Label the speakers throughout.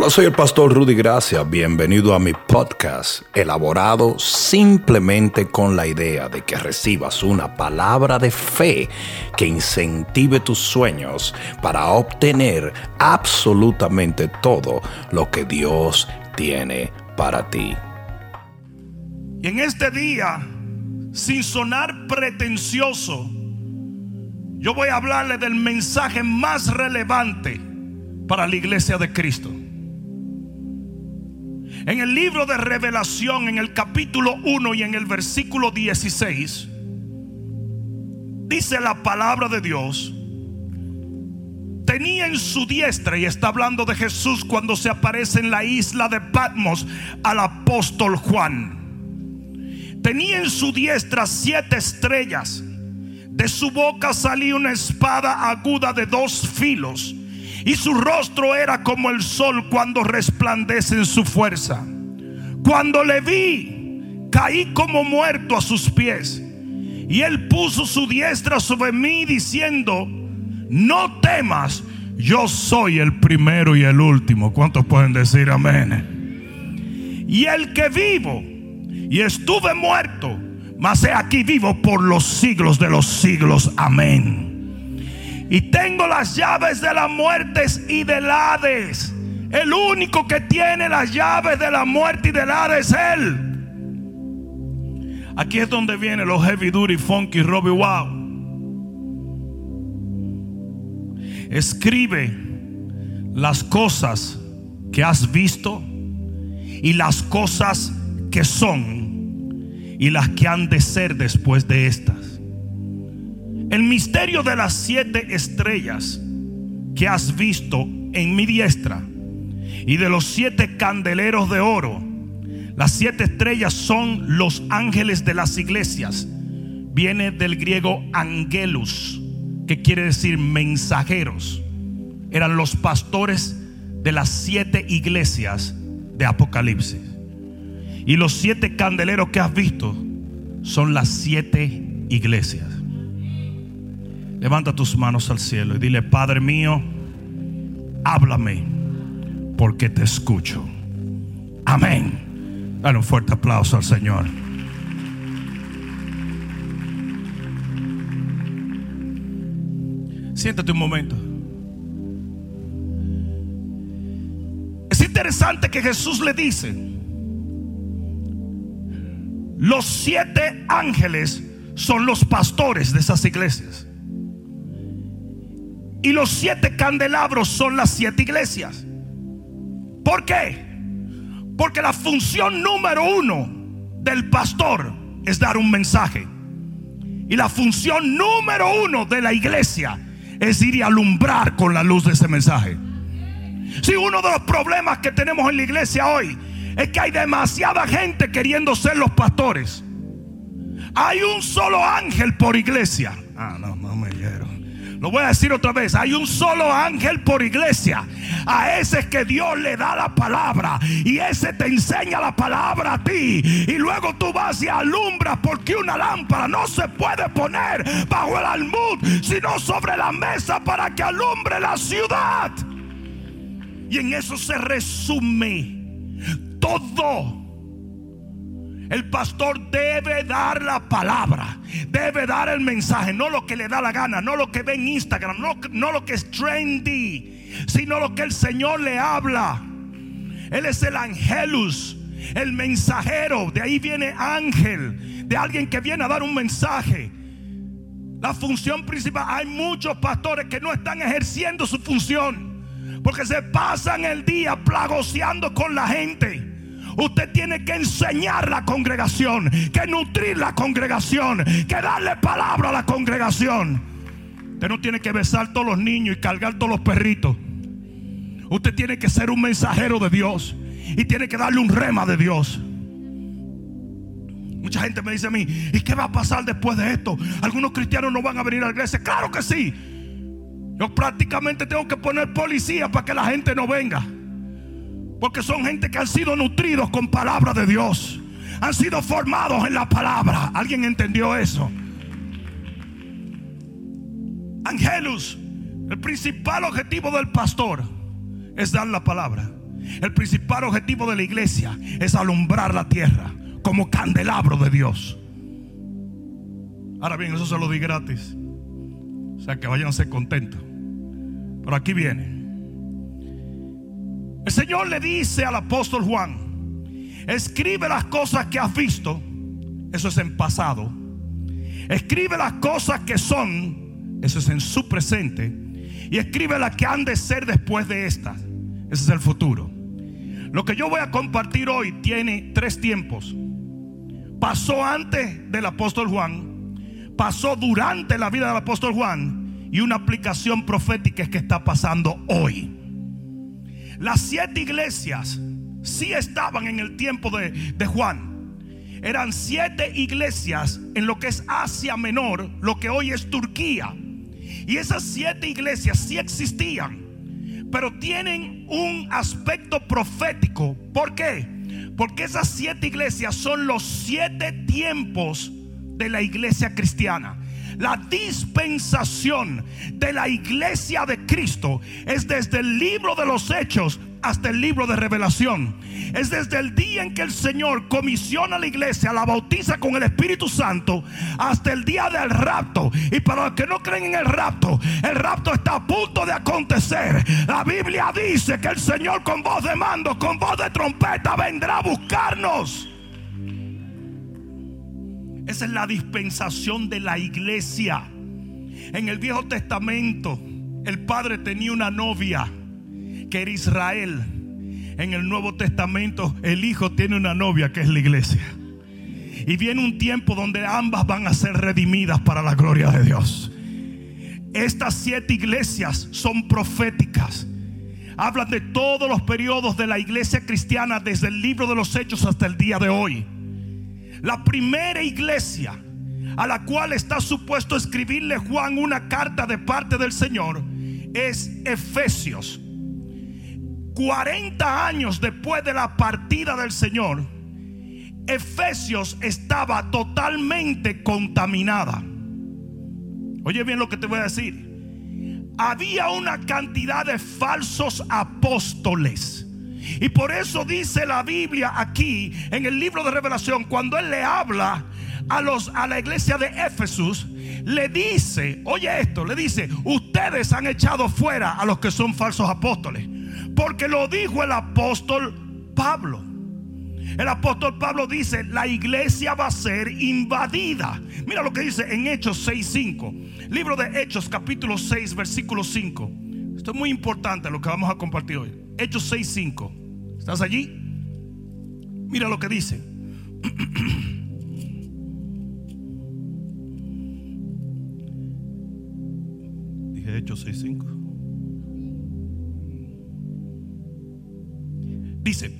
Speaker 1: Hola, soy el pastor Rudy Gracia. Bienvenido a mi podcast, elaborado simplemente con la idea de que recibas una palabra de fe que incentive tus sueños para obtener absolutamente todo lo que Dios tiene para ti.
Speaker 2: Y en este día, sin sonar pretencioso, yo voy a hablarle del mensaje más relevante para la iglesia de Cristo. En el libro de revelación, en el capítulo 1 y en el versículo 16, dice la palabra de Dios, tenía en su diestra, y está hablando de Jesús cuando se aparece en la isla de Patmos al apóstol Juan. Tenía en su diestra siete estrellas. De su boca salía una espada aguda de dos filos y su rostro era como el sol cuando resplandece en su fuerza. Cuando le vi, caí como muerto a sus pies. Y él puso su diestra sobre mí diciendo, no temas, yo soy el primero y el último. ¿Cuántos pueden decir amén? Y el que vivo y estuve muerto, mas he aquí vivo por los siglos de los siglos. Amén. Y tengo las llaves de las muertes y del Hades. El único que tiene las llaves de la muerte y del Hades es Él. Aquí es donde vienen los heavy duty, funky, Robbie Wow. Escribe las cosas que has visto y las cosas que son y las que han de ser después de estas. El misterio de las siete estrellas que has visto en mi diestra y de los siete candeleros de oro. Las siete estrellas son los ángeles de las iglesias. Viene del griego angelus, que quiere decir mensajeros. Eran los pastores de las siete iglesias de Apocalipsis. Y los siete candeleros que has visto son las siete iglesias. Levanta tus manos al cielo y dile, Padre mío, háblame porque te escucho. Amén. Dale un fuerte aplauso al Señor. Siéntate un momento. Es interesante que Jesús le dice, los siete ángeles son los pastores de esas iglesias. Y los siete candelabros son las siete iglesias. ¿Por qué? Porque la función número uno del pastor es dar un mensaje. Y la función número uno de la iglesia es ir y alumbrar con la luz de ese mensaje. Si uno de los problemas que tenemos en la iglesia hoy es que hay demasiada gente queriendo ser los pastores. Hay un solo ángel por iglesia. Ah, no. Lo voy a decir otra vez. Hay un solo ángel por iglesia. A ese es que Dios le da la palabra. Y ese te enseña la palabra a ti. Y luego tú vas y alumbras. Porque una lámpara no se puede poner bajo el almud. Sino sobre la mesa para que alumbre la ciudad. Y en eso se resume todo el pastor debe dar la palabra, debe dar el mensaje, no lo que le da la gana, no lo que ve en Instagram, no, lo que es trendy, sino lo que el Señor le habla. Él es el angelus, el mensajero, de ahí viene ángel, de alguien que viene a dar un mensaje. La función principal, hay muchos pastores que no están ejerciendo su función, porque se pasan el día plagoseando con la gente. Usted tiene que enseñar la congregación, que nutrir la congregación, que darle palabra a la congregación. Usted no tiene que besar todos los niños y cargar todos los perritos. Usted tiene que ser un mensajero de Dios y tiene que darle un rema de Dios. Mucha gente me dice a mí, ¿y qué va a pasar después de esto? Algunos cristianos no van a venir a la iglesia. Claro que sí. Yo prácticamente tengo que poner policía para que la gente no venga. Porque son gente que han sido nutridos con palabra de Dios. Han sido formados en la palabra. ¿Alguien entendió eso? Angelus, el principal objetivo del pastor es dar la palabra. El principal objetivo de la iglesia es alumbrar la tierra como candelabro de Dios. Ahora bien, eso se lo di gratis. O sea que ser contentos. Pero aquí viene. El Señor le dice al apóstol Juan, escribe las cosas que has visto. Eso es en pasado. Escribe las cosas que son. Eso es en su presente. Y escribe las que han de ser después de estas. Ese es el futuro. Lo que yo voy a compartir hoy tiene tres tiempos. Pasó antes del apóstol Juan, pasó durante la vida del apóstol Juan y una aplicación profética es que está pasando hoy. Las siete iglesias sí estaban en el tiempo de, de Juan. Eran siete iglesias en lo que es Asia Menor, lo que hoy es Turquía. Y esas siete iglesias sí existían pero tienen un aspecto profético. ¿Por qué? Porque esas siete iglesias son los siete tiempos de la iglesia cristiana. La dispensación de la iglesia de Cristo es desde el libro de los hechos hasta el libro de revelación. Es desde el día en que el Señor comisiona a la iglesia, la bautiza con el Espíritu Santo, hasta el día del rapto. Y para los que no creen en el rapto, el rapto está a punto de acontecer. La Biblia dice que el Señor con voz de mando, con voz de trompeta, vendrá a buscarnos. Esa es la dispensación de la iglesia. En el Viejo Testamento, el Padre tenía una novia que era Israel. En el Nuevo Testamento el Hijo tiene una novia que es la iglesia. Y viene un tiempo donde ambas van a ser redimidas para la gloria de Dios. Estas siete iglesias son proféticas. Hablan de todos los periodos de la iglesia cristiana desde el libro de los hechos hasta el día de hoy. La primera iglesia a la cual está supuesto escribirle Juan una carta de parte del Señor es Efesios. 40 años después de la partida del Señor, Efesios estaba totalmente contaminada. Oye bien lo que te voy a decir. Había una cantidad de falsos apóstoles. Y por eso dice la Biblia aquí en el libro de Revelación, cuando Él le habla a, los, a la iglesia de Éfesus, le dice, oye esto, le dice, ustedes han echado fuera a los que son falsos apóstoles. Porque lo dijo el apóstol Pablo. El apóstol Pablo dice, la iglesia va a ser invadida. Mira lo que dice en Hechos 6.5. Libro de Hechos capítulo 6 versículo 5. Esto es muy importante lo que vamos a compartir hoy. Hechos 6.5. ¿Estás allí? Mira lo que dice. Dije Hechos 6.5. Dice,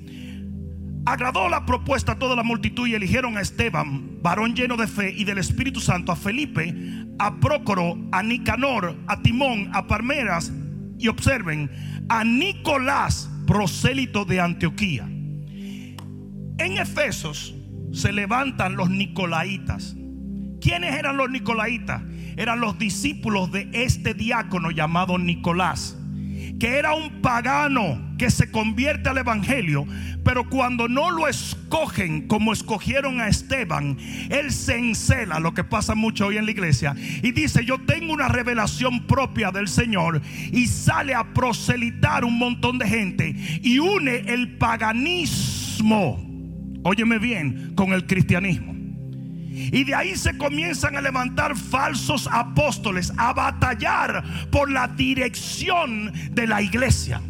Speaker 2: agradó la propuesta a toda la multitud y eligieron a Esteban, varón lleno de fe y del Espíritu Santo, a Felipe, a Prócoro, a Nicanor, a Timón, a Parmeras y observen, a Nicolás, prosélito de Antioquía. En Efesos se levantan los Nicolaitas. ¿Quiénes eran los Nicolaitas? Eran los discípulos de este diácono llamado Nicolás que era un pagano que se convierte al Evangelio, pero cuando no lo escogen como escogieron a Esteban, él se encela, lo que pasa mucho hoy en la iglesia, y dice, yo tengo una revelación propia del Señor, y sale a proselitar un montón de gente, y une el paganismo, óyeme bien, con el cristianismo. Y de ahí se comienzan a levantar falsos apóstoles, a batallar por la dirección de la iglesia.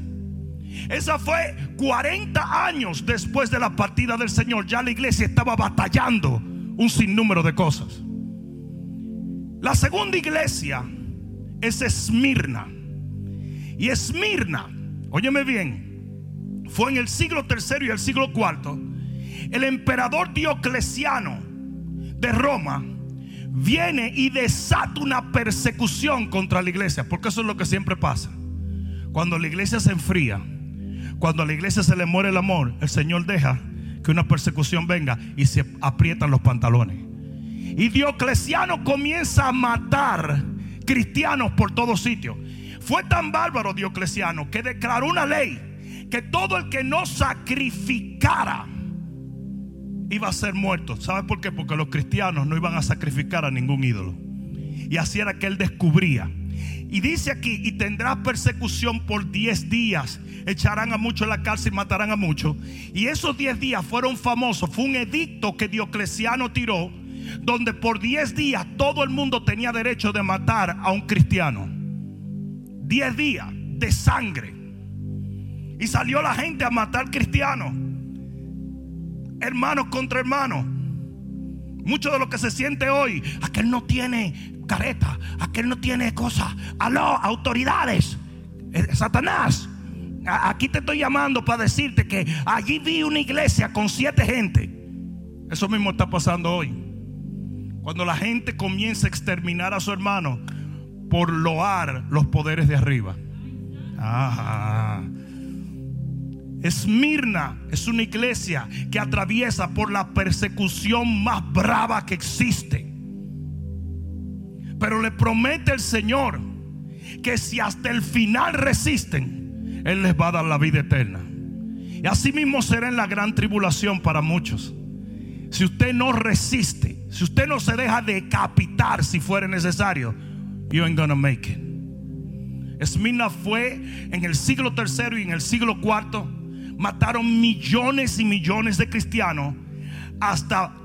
Speaker 2: Esa fue 40 años después de la partida del Señor. Ya la iglesia estaba batallando un sinnúmero de cosas. La segunda iglesia es Esmirna. Y Esmirna, óyeme bien, fue en el siglo tercero y el siglo cuarto. El emperador Diocleciano de Roma viene y desata una persecución contra la iglesia, porque eso es lo que siempre pasa. Cuando la iglesia se enfría, cuando a la iglesia se le muere el amor, el Señor deja que una persecución venga y se aprietan los pantalones. Y Diocleciano comienza a matar cristianos por todos sitios. Fue tan bárbaro Diocleciano que declaró una ley que todo el que no sacrificara iba a ser muerto. ¿Sabe por qué? Porque los cristianos no iban a sacrificar a ningún ídolo. Y así era que él descubría. Y dice aquí, y tendrás persecución por 10 días. Echarán a muchos en la cárcel y matarán a muchos. Y esos 10 días fueron famosos. Fue un edicto que Diocleciano tiró, donde por 10 días todo el mundo tenía derecho de matar a un cristiano. 10 días de sangre. Y salió la gente a matar cristianos. Hermanos contra hermanos. Mucho de lo que se siente hoy, aquel no tiene careta, aquel no tiene cosas. Aló, autoridades, eh, Satanás. Aquí te estoy llamando para decirte que allí vi una iglesia con siete gente. Eso mismo está pasando hoy. Cuando la gente comienza a exterminar a su hermano por loar los poderes de arriba. Ajá. Esmirna es una iglesia que atraviesa por la persecución más brava que existe. Pero le promete el Señor que si hasta el final resisten, Él les va a dar la vida eterna. Y así mismo será en la gran tribulación para muchos. Si usted no resiste, si usted no se deja decapitar si fuera necesario, you ain't gonna make it. Esmirna fue en el siglo tercero y en el siglo cuarto mataron millones y millones de cristianos hasta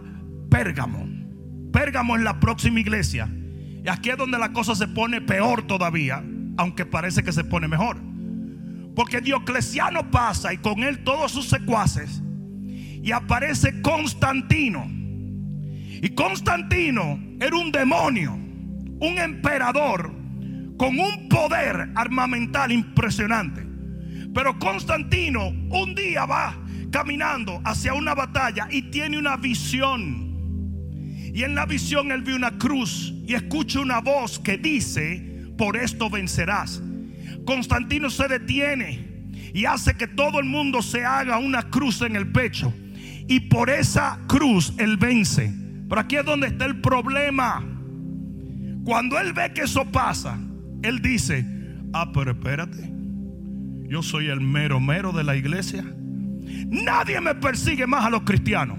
Speaker 2: Pérgamo. Pérgamo es la próxima iglesia. Y aquí es donde la cosa se pone peor todavía, aunque parece que se pone mejor. Porque Diocleciano pasa y con él todos sus secuaces. Y aparece Constantino. Y Constantino era un demonio, un emperador con un poder armamental impresionante. Pero Constantino un día va caminando hacia una batalla y tiene una visión. Y en la visión él ve una cruz y escucha una voz que dice, por esto vencerás. Constantino se detiene y hace que todo el mundo se haga una cruz en el pecho. Y por esa cruz él vence. Pero aquí es donde está el problema. Cuando él ve que eso pasa, él dice, ah, pero espérate. Yo soy el mero mero de la iglesia. Nadie me persigue más a los cristianos.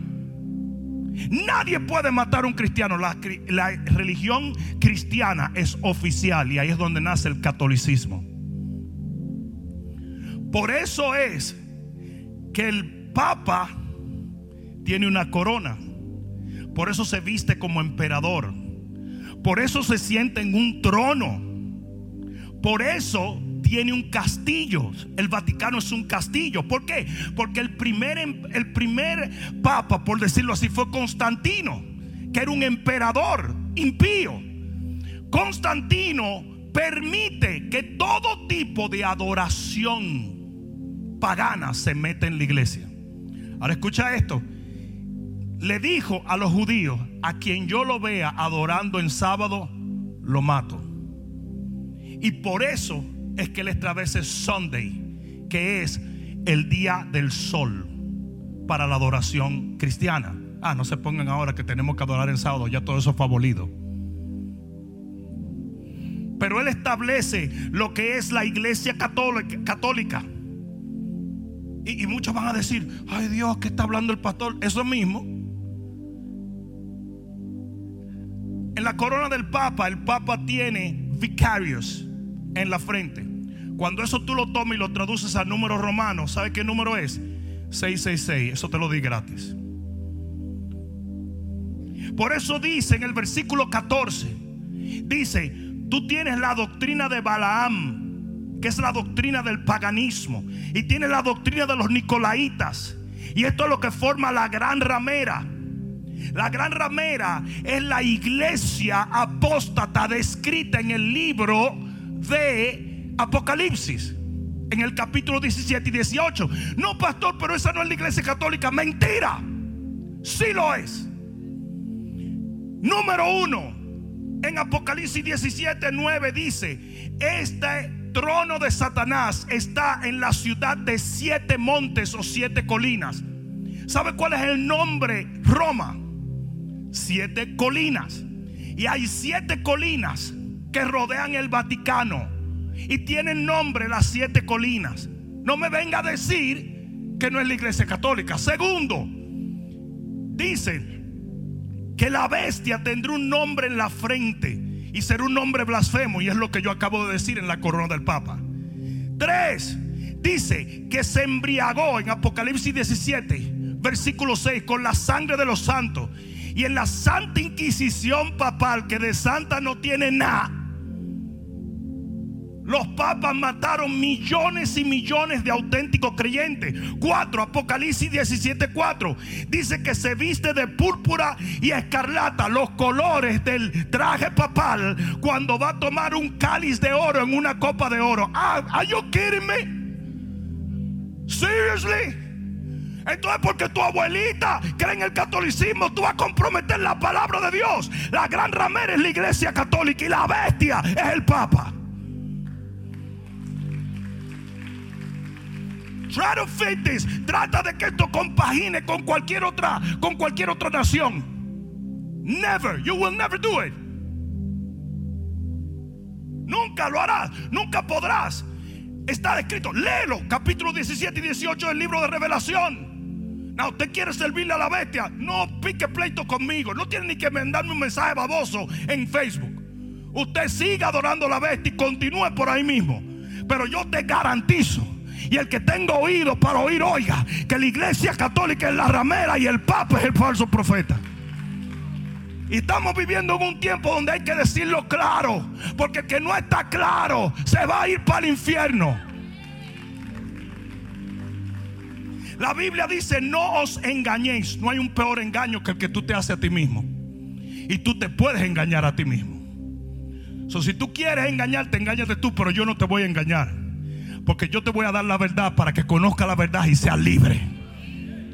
Speaker 2: Nadie puede matar a un cristiano. La, la, religión cristiana es oficial y ahí es donde nace el catolicismo. Por eso es que el Papa tiene una corona. Por eso se viste como emperador. Por eso se siente en un trono. Por eso tiene un castillo. El Vaticano es un castillo. ¿Por qué? Porque el primer, em, el primer papa, por decirlo así, fue Constantino, que era un emperador impío. Constantino permite que todo tipo de adoración pagana se meta en la iglesia. Ahora escucha esto. Le dijo a los judíos, a quien yo lo vea adorando en sábado, lo mato. Y por eso es que les travese Sunday, que es el día del sol para la adoración cristiana. Ah, no se pongan ahora que tenemos que adorar en sábado, ya todo eso fue abolido. Pero él establece lo que es la iglesia católica. Y, y, muchos van a decir, ay Dios, ¿qué está hablando el pastor? Eso mismo. En la corona del Papa, el Papa tiene vicarios en la frente. Cuando eso tú lo tomas y lo traduces a número romano, ¿sabe qué número es? 666. Eso te lo di gratis. Por eso dice en el versículo 14, dice, tú tienes la doctrina de Balaam, que es la doctrina del paganismo, y tienes la doctrina de los nicolaitas. Y esto es lo que forma la gran ramera. La gran ramera es la iglesia apóstata descrita en el libro de Apocalipsis. En el capítulo 17 y 18. No, pastor, pero esa no es la iglesia católica. Mentira. Sí lo es. Número uno. En Apocalipsis 17, 9 dice, este trono de Satanás está en la ciudad de siete montes o siete colinas. ¿Sabe cuál es el nombre? Roma. Siete colinas. Y hay siete colinas que rodean el Vaticano y tienen nombre las siete colinas. no me venga a decir que no es la iglesia católica. Segundo, dice que la bestia tendrá un nombre en la frente y será un nombre blasfemo. Y es lo que yo acabo de decir en la corona del Papa. Tres, dice que se embriagó en Apocalipsis 17, versículo 6, con la sangre de los santos. Y en la Santa Inquisición papal, que de santa no tiene nada, los papas mataron millones y millones de auténticos creyentes. 4, Apocalipsis 17, 4. Dice que se viste de púrpura y escarlata, los colores del traje papal, cuando va a tomar un cáliz de oro en una copa de oro. Ah, are you kidding me? Seriously? Entonces, porque tu abuelita cree en el catolicismo, tú vas a comprometer la palabra de Dios. La gran ramera es la iglesia católica y la bestia es el papa. Try to fit this. Trata de que esto compagine con cualquier otra, con cualquier otra nación. Never, you will never do it. Nunca lo harás, nunca podrás. Está escrito, léelo, capítulo 17 y 18 del libro de Revelación. No, usted quiere servirle a la bestia. No pique pleito conmigo. No tiene ni que mandarme un mensaje baboso en Facebook. Usted siga adorando a la bestia y continúe por ahí mismo. Pero yo te garantizo y el que tenga oído para oír, oiga, que la iglesia católica es la ramera y el papa es el falso profeta. Y estamos viviendo en un tiempo donde hay que decirlo claro, porque el que no está claro se va a ir para el infierno. La Biblia dice, no os engañéis. No hay un peor engaño que el que tú te haces a ti mismo. Y tú te puedes engañar a ti mismo. Si tú quieres engañarte, engáñate tú, pero yo no te voy a engañar. Porque yo te voy a dar la verdad para que conozca la verdad y sea libre.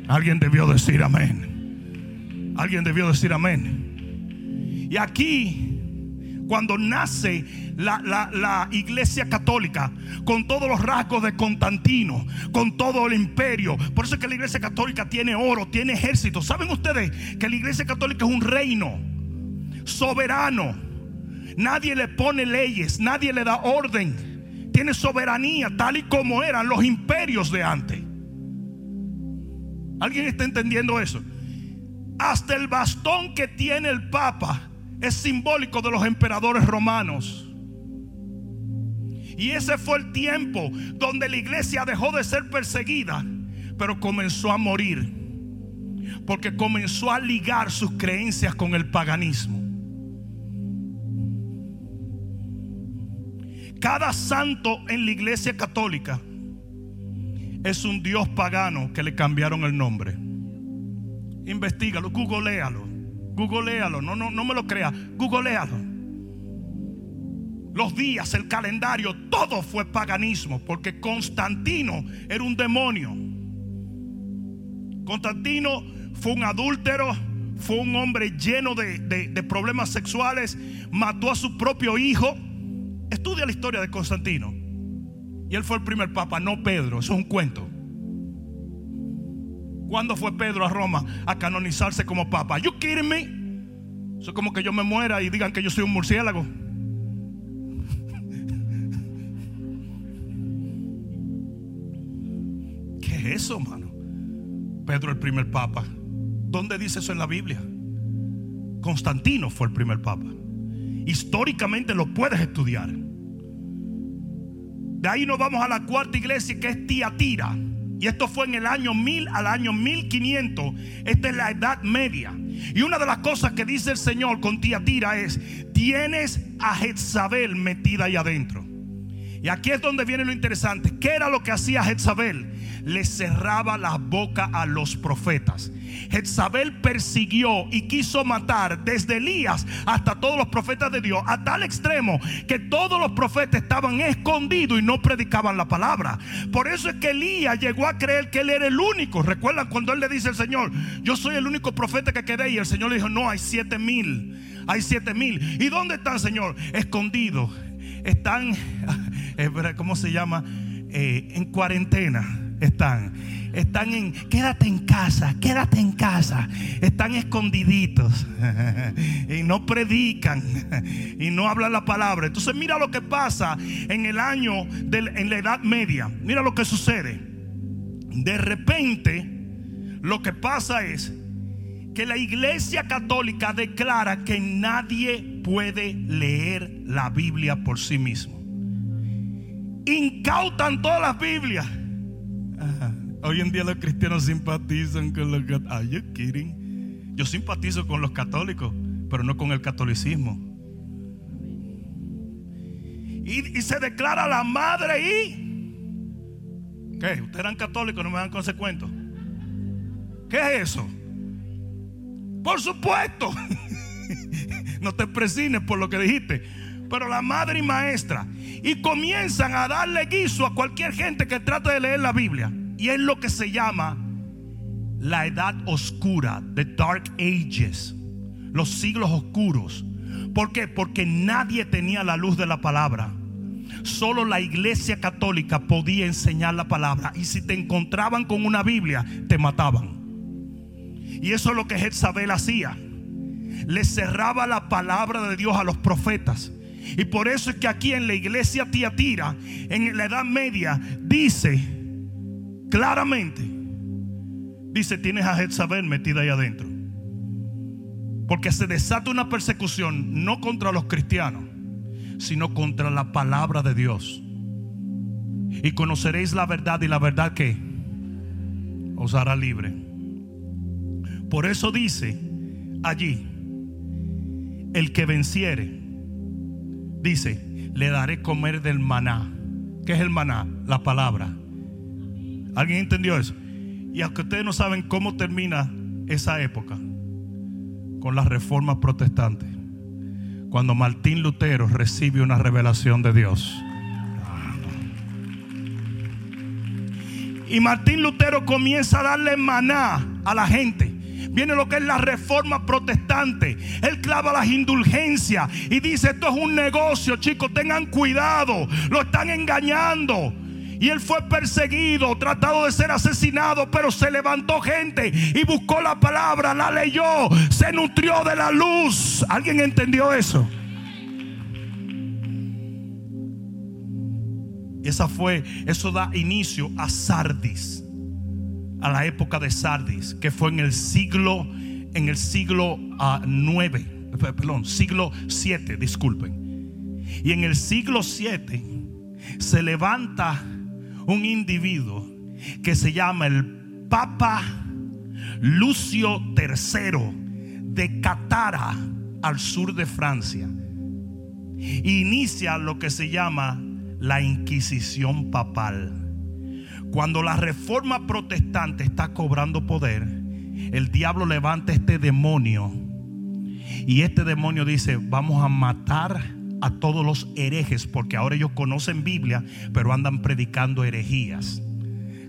Speaker 2: Alguien debió decir amén. Alguien debió decir amén. Y aquí, cuando nace la, la, iglesia católica, con todos los rasgos de Constantino, con todo el imperio, por eso es que la iglesia católica tiene oro, tiene ejército. ¿Saben ustedes que la iglesia católica es un reino soberano? Nadie le pone leyes, nadie le da orden tiene soberanía tal y como eran los imperios de antes. ¿Alguien está entendiendo eso? Hasta el bastón que tiene el Papa es simbólico de los emperadores romanos. Y ese fue el tiempo donde la iglesia dejó de ser perseguida, pero comenzó a morir. Porque comenzó a ligar sus creencias con el paganismo. Cada santo en la iglesia católica es un dios pagano que le cambiaron el nombre. Investígalo, googlealo. Googlealo, no, no, no me lo creas, googlealo. Los días, el calendario, todo fue paganismo porque Constantino era un demonio. Constantino fue un adúltero, fue un hombre lleno de, de problemas sexuales, mató a su propio hijo Estudia la historia de Constantino. Y él fue el primer papa, no Pedro. Eso es un cuento. ¿Cuándo fue Pedro a Roma a canonizarse como papa? ¿You kidding me? Eso es como que yo me muera y digan que yo soy un murciélago. ¿Qué es eso, mano? Pedro el primer papa. ¿Dónde dice eso en la Biblia? Constantino fue el primer papa. Históricamente lo puedes estudiar. De ahí nos vamos a la cuarta iglesia que es Tiatira. Y esto fue en el año 1000 al año 1500. Esta es la edad media. Y una de las cosas que dice el Señor con Tiatira es, tienes a Jezabel metida ahí adentro. Y aquí es donde viene lo interesante. ¿Qué era lo que hacía Jezabel? Le cerraba la boca a los profetas. Jezabel persiguió y quiso matar desde Elías hasta todos los profetas de Dios, a tal extremo que todos los profetas estaban escondidos y no predicaban la palabra. Por eso es que Elías llegó a creer que él era el único. Recuerdan cuando él le dice al Señor, yo soy el único profeta que quedé y el Señor le dijo, no, hay siete mil. Hay siete mil. ¿Y dónde están, Señor? Escondidos. Están, ¿cómo se llama? Eh, en cuarentena están? Están en, quédate en casa, quédate en casa. Están escondiditos y no predican y no hablan la palabra. Entonces mira lo que pasa en el año, en la Edad Media. Mira lo que sucede. De repente, lo que pasa es que la iglesia católica declara que nadie puede leer la Biblia por sí mismo. Incautan todas las Biblias. Hoy en día los cristianos simpatizan con los católicos. Are you kidding? Yo simpatizo con los católicos, pero no con el catolicismo. Y, y se declara la madre y. ¿Qué? Ustedes eran católicos, no me dan consecuencias. ¿Qué es eso? Por supuesto. no te presines por lo que dijiste. Pero la madre y maestra. Y comienzan a darle guiso a cualquier gente que trate de leer la Biblia. Y es lo que se llama la edad oscura, the dark ages, los siglos oscuros. ¿Por qué? Porque nadie tenía la luz de la palabra. Solo la iglesia católica podía enseñar la palabra. Y si te encontraban con una Biblia, te mataban. Y eso es lo que Jezabel hacía. Le cerraba la palabra de Dios a los profetas. Y por eso es que aquí en la iglesia Tiatira, en la Edad Media, dice claramente, dice, tienes a Jezabel metida ahí adentro. Porque se desata una persecución no contra los cristianos, sino contra la palabra de Dios. Y conoceréis la verdad y la verdad que os hará libre. Por eso dice allí, el que venciere, dice, le daré comer del maná. ¿Qué es el maná? La palabra. ¿Alguien entendió eso? Y aunque ustedes no saben cómo termina esa época, con la reforma protestante, cuando Martín Lutero recibe una revelación de Dios. Y Martín Lutero comienza a darle maná a la gente viene lo que es la reforma protestante. Él clava las indulgencias y dice, esto es un negocio, chicos, tengan cuidado, lo están engañando. Y él fue perseguido, tratado de ser asesinado, pero se levantó gente y buscó la palabra, la leyó, se nutrió de la luz. ¿Alguien entendió eso? Esa fue, eso da inicio a Sardis a la época de Sardis, que fue en el siglo, en el siglo 9, ah, perdón, siglo 7, disculpen. Y en el siglo 7 se levanta un individuo que se llama el Papa Lucio III de Catara al sur de Francia. Inicia lo que se llama la Inquisición papal. Cuando la reforma protestante está cobrando poder, el diablo levanta este demonio. Y este demonio dice, vamos a matar a todos los herejes, porque ahora ellos conocen Biblia, pero andan predicando herejías.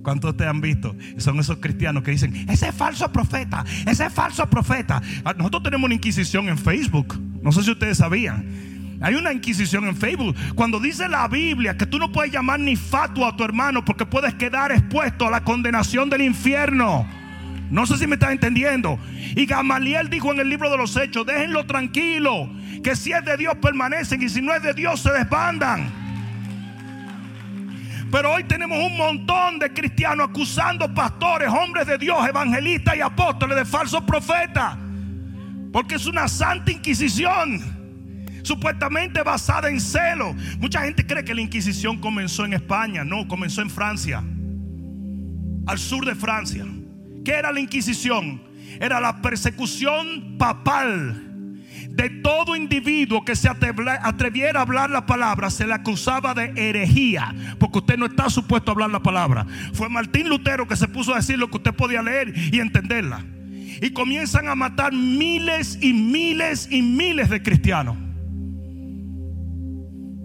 Speaker 2: ¿Cuántos de ustedes han visto? Son esos cristianos que dicen, ese es falso profeta, ese es falso profeta. Ah, nosotros tenemos una inquisición en Facebook. No sé si ustedes sabían. Hay una inquisición en Facebook. Cuando dice la Biblia que tú no puedes llamar ni fatua a tu hermano porque puedes quedar expuesto a la condenación del infierno. No sé si me estás entendiendo. Y Gamaliel dijo en el libro de los Hechos, déjenlo tranquilo, que si es de Dios permanecen y si no es de Dios se desbandan. Pero hoy tenemos un montón de cristianos acusando pastores, hombres de Dios, evangelistas y apóstoles de falsos profetas. Porque es una santa inquisición supuestamente basada en celo. Mucha gente cree que la Inquisición comenzó en España, no, comenzó en Francia, al sur de Francia. ¿Qué era la Inquisición? Era la persecución papal de todo individuo que se atreviera a hablar la palabra se le acusaba de herejía, porque usted no está supuesto a hablar la palabra. Fue Martín Lutero que se puso a decir lo que usted podía leer y entenderla. Y comienzan a matar miles y miles y miles de cristianos.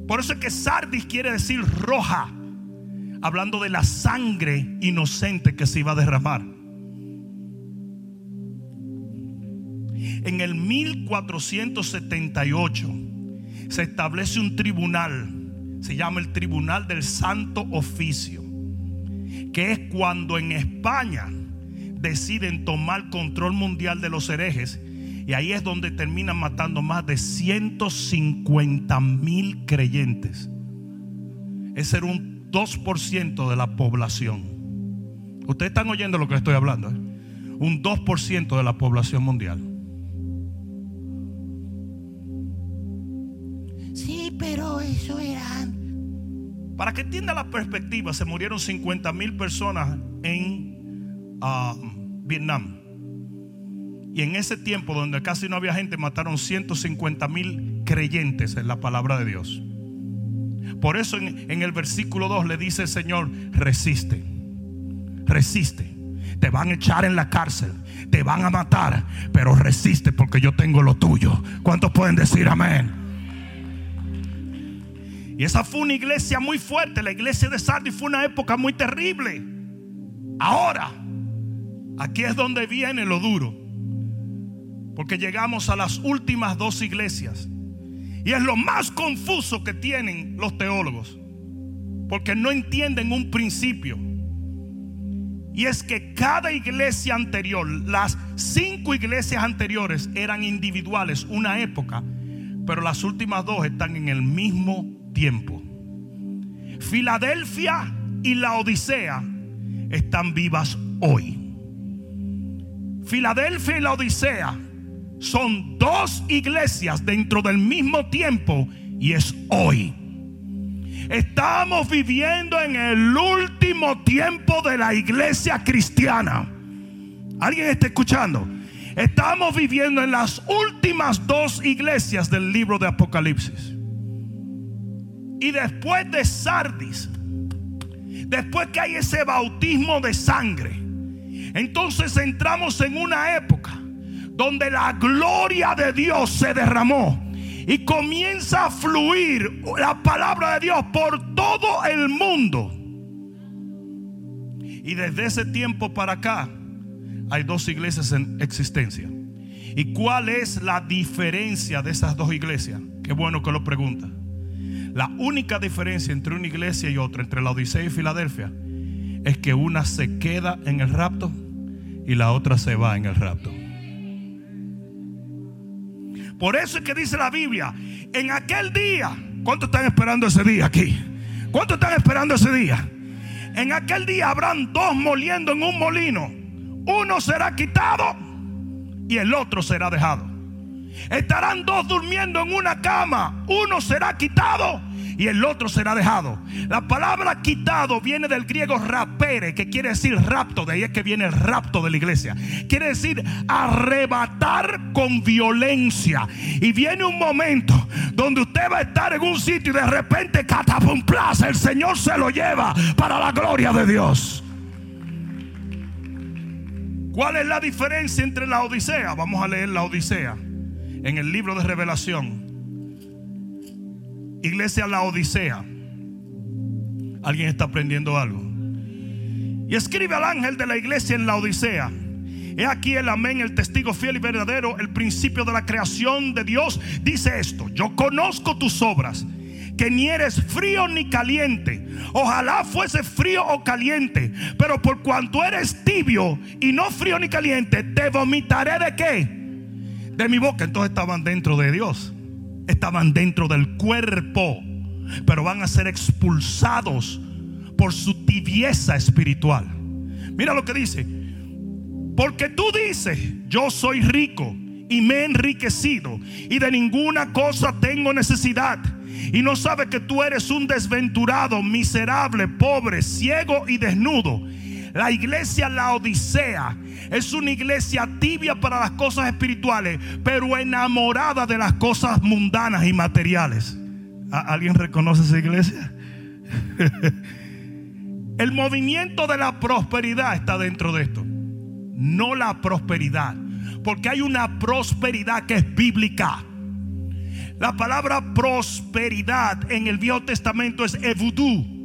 Speaker 2: Por eso es que Sardis quiere decir roja, hablando de la sangre inocente que se iba a derramar. En el 1478 se establece un tribunal, se llama el Tribunal del Santo Oficio, que es cuando en España deciden tomar control mundial de los herejes. Y ahí es donde terminan matando más de 150 mil creyentes. Ese era un 2% de la población. Ustedes están oyendo lo que estoy hablando. ¿eh? Un 2% de la población mundial.
Speaker 3: Sí, pero eso era
Speaker 2: Para que entienda la perspectiva, se murieron 50 mil personas en ah, Vietnam. Y en ese tiempo donde casi no había gente, mataron 150 mil creyentes en la palabra de Dios. Por eso en, en el versículo 2 le dice el Señor, resiste, resiste. Te van a echar en la cárcel, te van a matar, pero resiste porque yo tengo lo tuyo. ¿Cuántos pueden decir amén? Y esa fue una iglesia muy fuerte. La iglesia de Sardis fue una época muy terrible. Ahora, aquí es donde viene lo duro. Porque llegamos a las últimas dos iglesias. Y es lo más confuso que tienen los teólogos. Porque no entienden un principio. Y es que cada iglesia anterior, las cinco iglesias anteriores eran individuales, una época. Pero las últimas dos están en el mismo tiempo. Filadelfia y la Odisea están vivas hoy. Filadelfia y la Odisea son dos iglesias dentro del mismo tiempo y es hoy. Estamos viviendo en el último tiempo de la iglesia cristiana. ¿Alguien está escuchando? Estamos viviendo en las últimas dos iglesias del libro de Apocalipsis. Y después de Sardis, después que hay ese bautismo de sangre, entonces entramos en una época donde la gloria de Dios se derramó y comienza a fluir la palabra de Dios por todo el mundo. Y desde ese tiempo para acá hay dos iglesias en existencia. ¿Y cuál es la diferencia de esas dos iglesias? Qué bueno que lo pregunta. La única diferencia entre una iglesia y otra, entre la Odisea y Filadelfia, es que una se queda en el rapto y la otra se va en el rapto. Por eso es que dice la Biblia, en aquel día, ¿cuántos están esperando ese día aquí? ¿Cuántos están esperando ese día? En aquel día habrán dos moliendo en un molino. Uno será quitado y el otro será dejado. Estarán dos durmiendo en una cama. Uno será quitado y el otro será dejado. La palabra quitado viene del griego rapere, que quiere decir rapto. De ahí es que viene el rapto de la iglesia. Quiere decir arrebatar con violencia. Y viene un momento donde usted va a estar en un sitio y de repente plaza el Señor se lo lleva para la gloria de Dios. ¿Cuál es la diferencia entre la Odisea? Vamos a leer la Odisea en el libro de Revelación. Iglesia La Odisea. ¿Alguien está aprendiendo algo? Y escribe al ángel de la iglesia en la Odisea. He aquí el amén, el testigo fiel y verdadero, el principio de la creación de Dios. Dice esto, yo conozco tus obras, que ni eres frío ni caliente. Ojalá fuese frío o caliente, pero por cuanto eres tibio y no frío ni caliente, te vomitaré de qué? De mi boca. Entonces estaban dentro de Dios. Estaban dentro del cuerpo. Pero van a ser expulsados por su tibieza espiritual. Mira lo que dice. Porque tú dices, yo soy rico y me he enriquecido y de ninguna cosa tengo necesidad. Y no sabes que tú eres un desventurado, miserable, pobre, ciego y desnudo. La iglesia La Odisea es una iglesia tibia para las cosas espirituales, pero enamorada de las cosas mundanas y materiales. ¿Alguien reconoce esa iglesia? El movimiento de la prosperidad está dentro de esto. No la prosperidad. Porque hay una prosperidad que es bíblica. La palabra prosperidad en el Viejo Testamento es evudú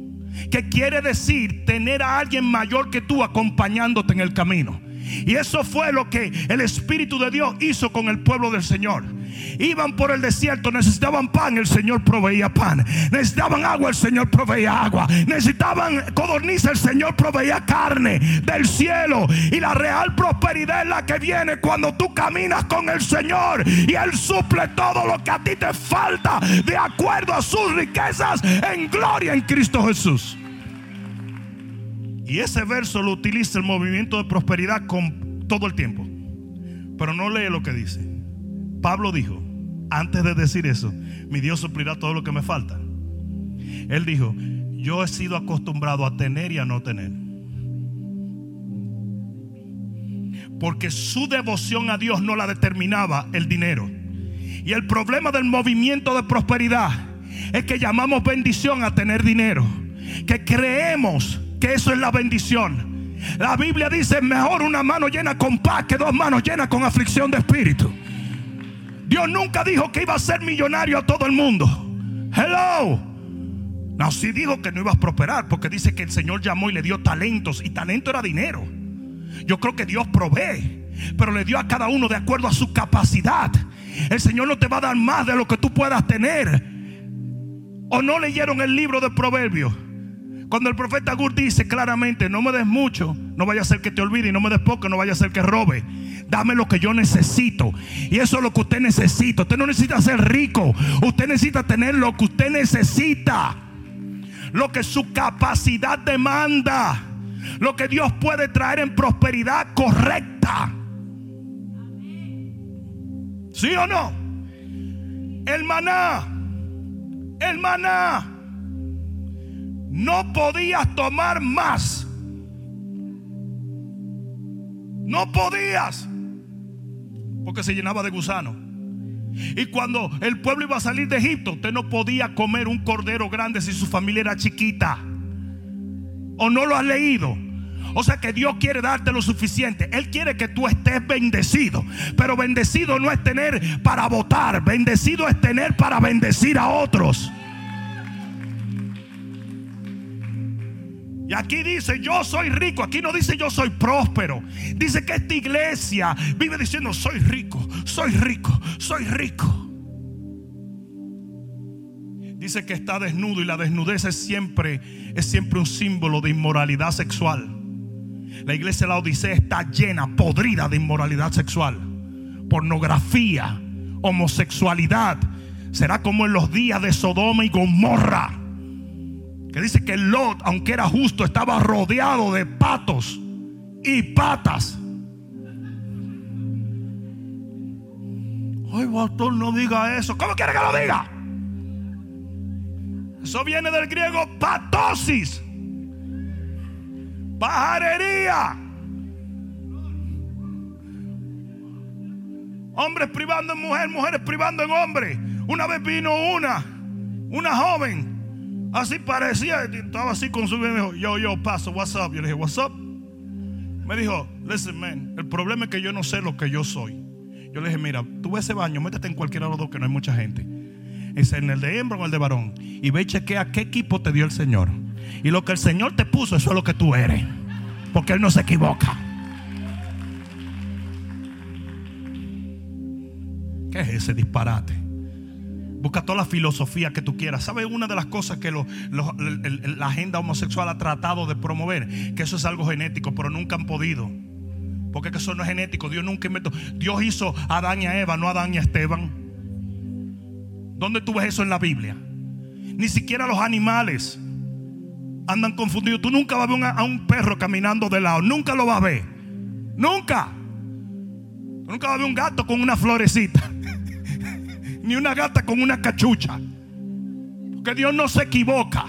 Speaker 2: que quiere decir tener a alguien mayor que tú acompañándote en el camino. Y eso fue lo que el Espíritu de Dios hizo con el pueblo del Señor. Iban por el desierto, necesitaban pan, el Señor proveía pan. Necesitaban agua, el Señor proveía agua. Necesitaban codorniz, el Señor proveía carne del cielo. Y la real prosperidad es la que viene cuando tú caminas con el Señor y Él suple todo lo que a ti te falta de acuerdo a sus riquezas en gloria en Cristo Jesús. Y ese verso lo utiliza el movimiento de prosperidad con todo el tiempo. Pero no lee lo que dice. Pablo dijo, antes de decir eso, mi Dios suplirá todo lo que me falta. Él dijo, yo he sido acostumbrado a tener y a no tener. Porque su devoción a Dios no la determinaba el dinero. Y el problema del movimiento de prosperidad es que llamamos bendición a tener dinero. Que creemos que eso es la bendición. La Biblia dice, mejor una mano llena con paz que dos manos llenas con aflicción de espíritu. Dios nunca dijo que iba a ser millonario a todo el mundo. Hello. No, sí dijo que no iba a prosperar porque dice que el Señor llamó y le dio talentos y talento era dinero. Yo creo que Dios provee, pero le dio a cada uno de acuerdo a su capacidad. El Señor no te va a dar más de lo que tú puedas tener. ¿O no leyeron el libro de Proverbios? Cuando el profeta Gur dice claramente, no me des mucho, no vaya a ser que te olvide, y no me des poco, no vaya a ser que robe. Dame lo que yo necesito. Y eso es lo que usted necesita. Usted no necesita ser rico. Usted necesita tener lo que usted necesita. Lo que su capacidad demanda. Lo que Dios puede traer en prosperidad correcta. ¿Sí o no? El maná. El maná no podías tomar más. No podías. Porque se llenaba de gusano. Y cuando el pueblo iba a salir de Egipto, usted no podía comer un cordero grande si su familia era chiquita. ¿O no lo has leído? O sea que Dios quiere darte lo suficiente. Él quiere que tú estés bendecido. Pero bendecido no es tener para votar. Bendecido es tener para bendecir a otros. Y aquí dice, yo soy rico. Aquí no dice yo soy próspero. Dice que esta iglesia vive diciendo, soy rico, soy rico, soy rico. Dice que está desnudo y la desnudez es siempre, es siempre un símbolo de inmoralidad sexual. La iglesia de la Odisea está llena, podrida de inmoralidad sexual. Pornografía, homosexualidad. Será como en los días de Sodoma y Gomorra que dice que Lot, aunque era justo, estaba rodeado de patos y patas. Ay, pastor, no diga eso. ¿Cómo quiere que lo diga? Eso viene del griego patosis. Pajarería. Hombres privando en mujer, mujeres privando en hombre. Una vez vino una, una joven Así parecía, estaba así con su me dijo, yo, yo, paso, what's up? Yo le dije, what's up? Me dijo, listen, man, el problema es que yo no sé lo que yo soy. Yo le dije, mira, tú ves ese baño, métete en cualquiera de los dos que no hay mucha gente. Es en el de hembra o el de varón. Y ve y chequea qué equipo te dio el Señor. Y lo que el Señor te puso, eso es lo que tú eres. Porque Él no se equivoca. ¿Qué es ese disparate? Busca toda la filosofía que tú quieras. ¿Sabes una de las cosas que la agenda homosexual ha tratado de promover? Que eso es algo genético, pero nunca han podido. Porque eso no es genético. Dios nunca inventó. Dios hizo a Adán y a Eva, no a Adán y a Esteban. ¿Dónde tú ves eso en la Biblia? Ni siquiera los animales andan confundidos. Tú nunca vas a ver a un perro caminando de lado. Nunca lo vas a ver. Nunca. nunca vas a ver un gato con una florecita ni una gata con una cachucha. Porque Dios no se equivoca.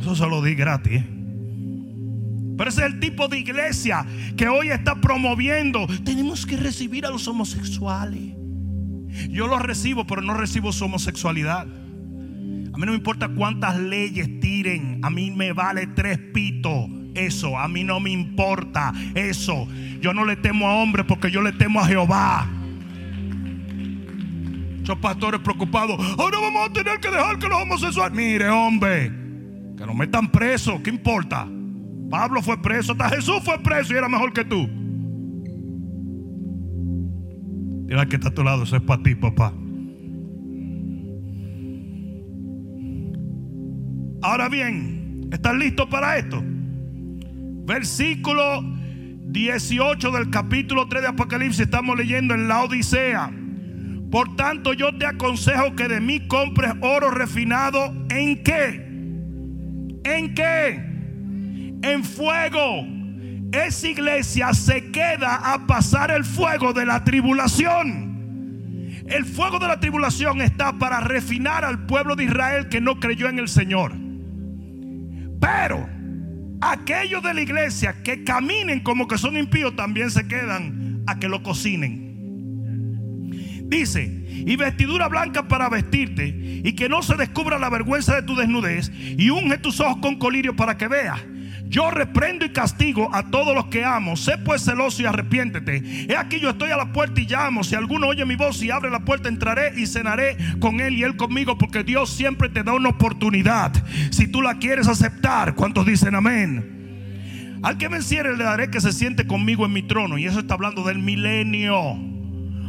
Speaker 2: Eso se lo di gratis. ¿eh? Pero ese es el tipo de iglesia que hoy está promoviendo. Tenemos que recibir a los homosexuales. Yo los recibo, pero no recibo su homosexualidad. A mí no me importa cuántas leyes tiren. A mí me vale tres pitos. Eso, a mí no me importa eso. Yo no le temo a hombres porque yo le temo a Jehová. Muchos pastores preocupados. Ahora vamos a tener que dejar que los homosexuales. Mire, hombre, que nos metan presos. ¿Qué importa? Pablo fue preso, hasta Jesús fue preso y era mejor que tú. Mira que está a tu lado, eso es para ti, papá. Ahora bien, ¿estás listo para esto? Versículo 18 del capítulo 3 de Apocalipsis, estamos leyendo en la Odisea. Por tanto, yo te aconsejo que de mí compres oro refinado. ¿En qué? ¿En qué? En fuego. Esa iglesia se queda a pasar el fuego de la tribulación. El fuego de la tribulación está para refinar al pueblo de Israel que no creyó en el Señor. Pero aquellos de la iglesia que caminen como que son impíos también se quedan a que lo cocinen. Dice, y vestidura blanca para vestirte, y que no se descubra la vergüenza de tu desnudez, y unge tus ojos con colirio para que veas. Yo reprendo y castigo a todos los que amo. Sé pues celoso y arrepiéntete. He aquí yo estoy a la puerta y llamo. Si alguno oye mi voz y abre la puerta, entraré y cenaré con él y él conmigo. Porque Dios siempre te da una oportunidad. Si tú la quieres aceptar, ¿cuántos dicen amén? Al que venciere le daré que se siente conmigo en mi trono. Y eso está hablando del milenio.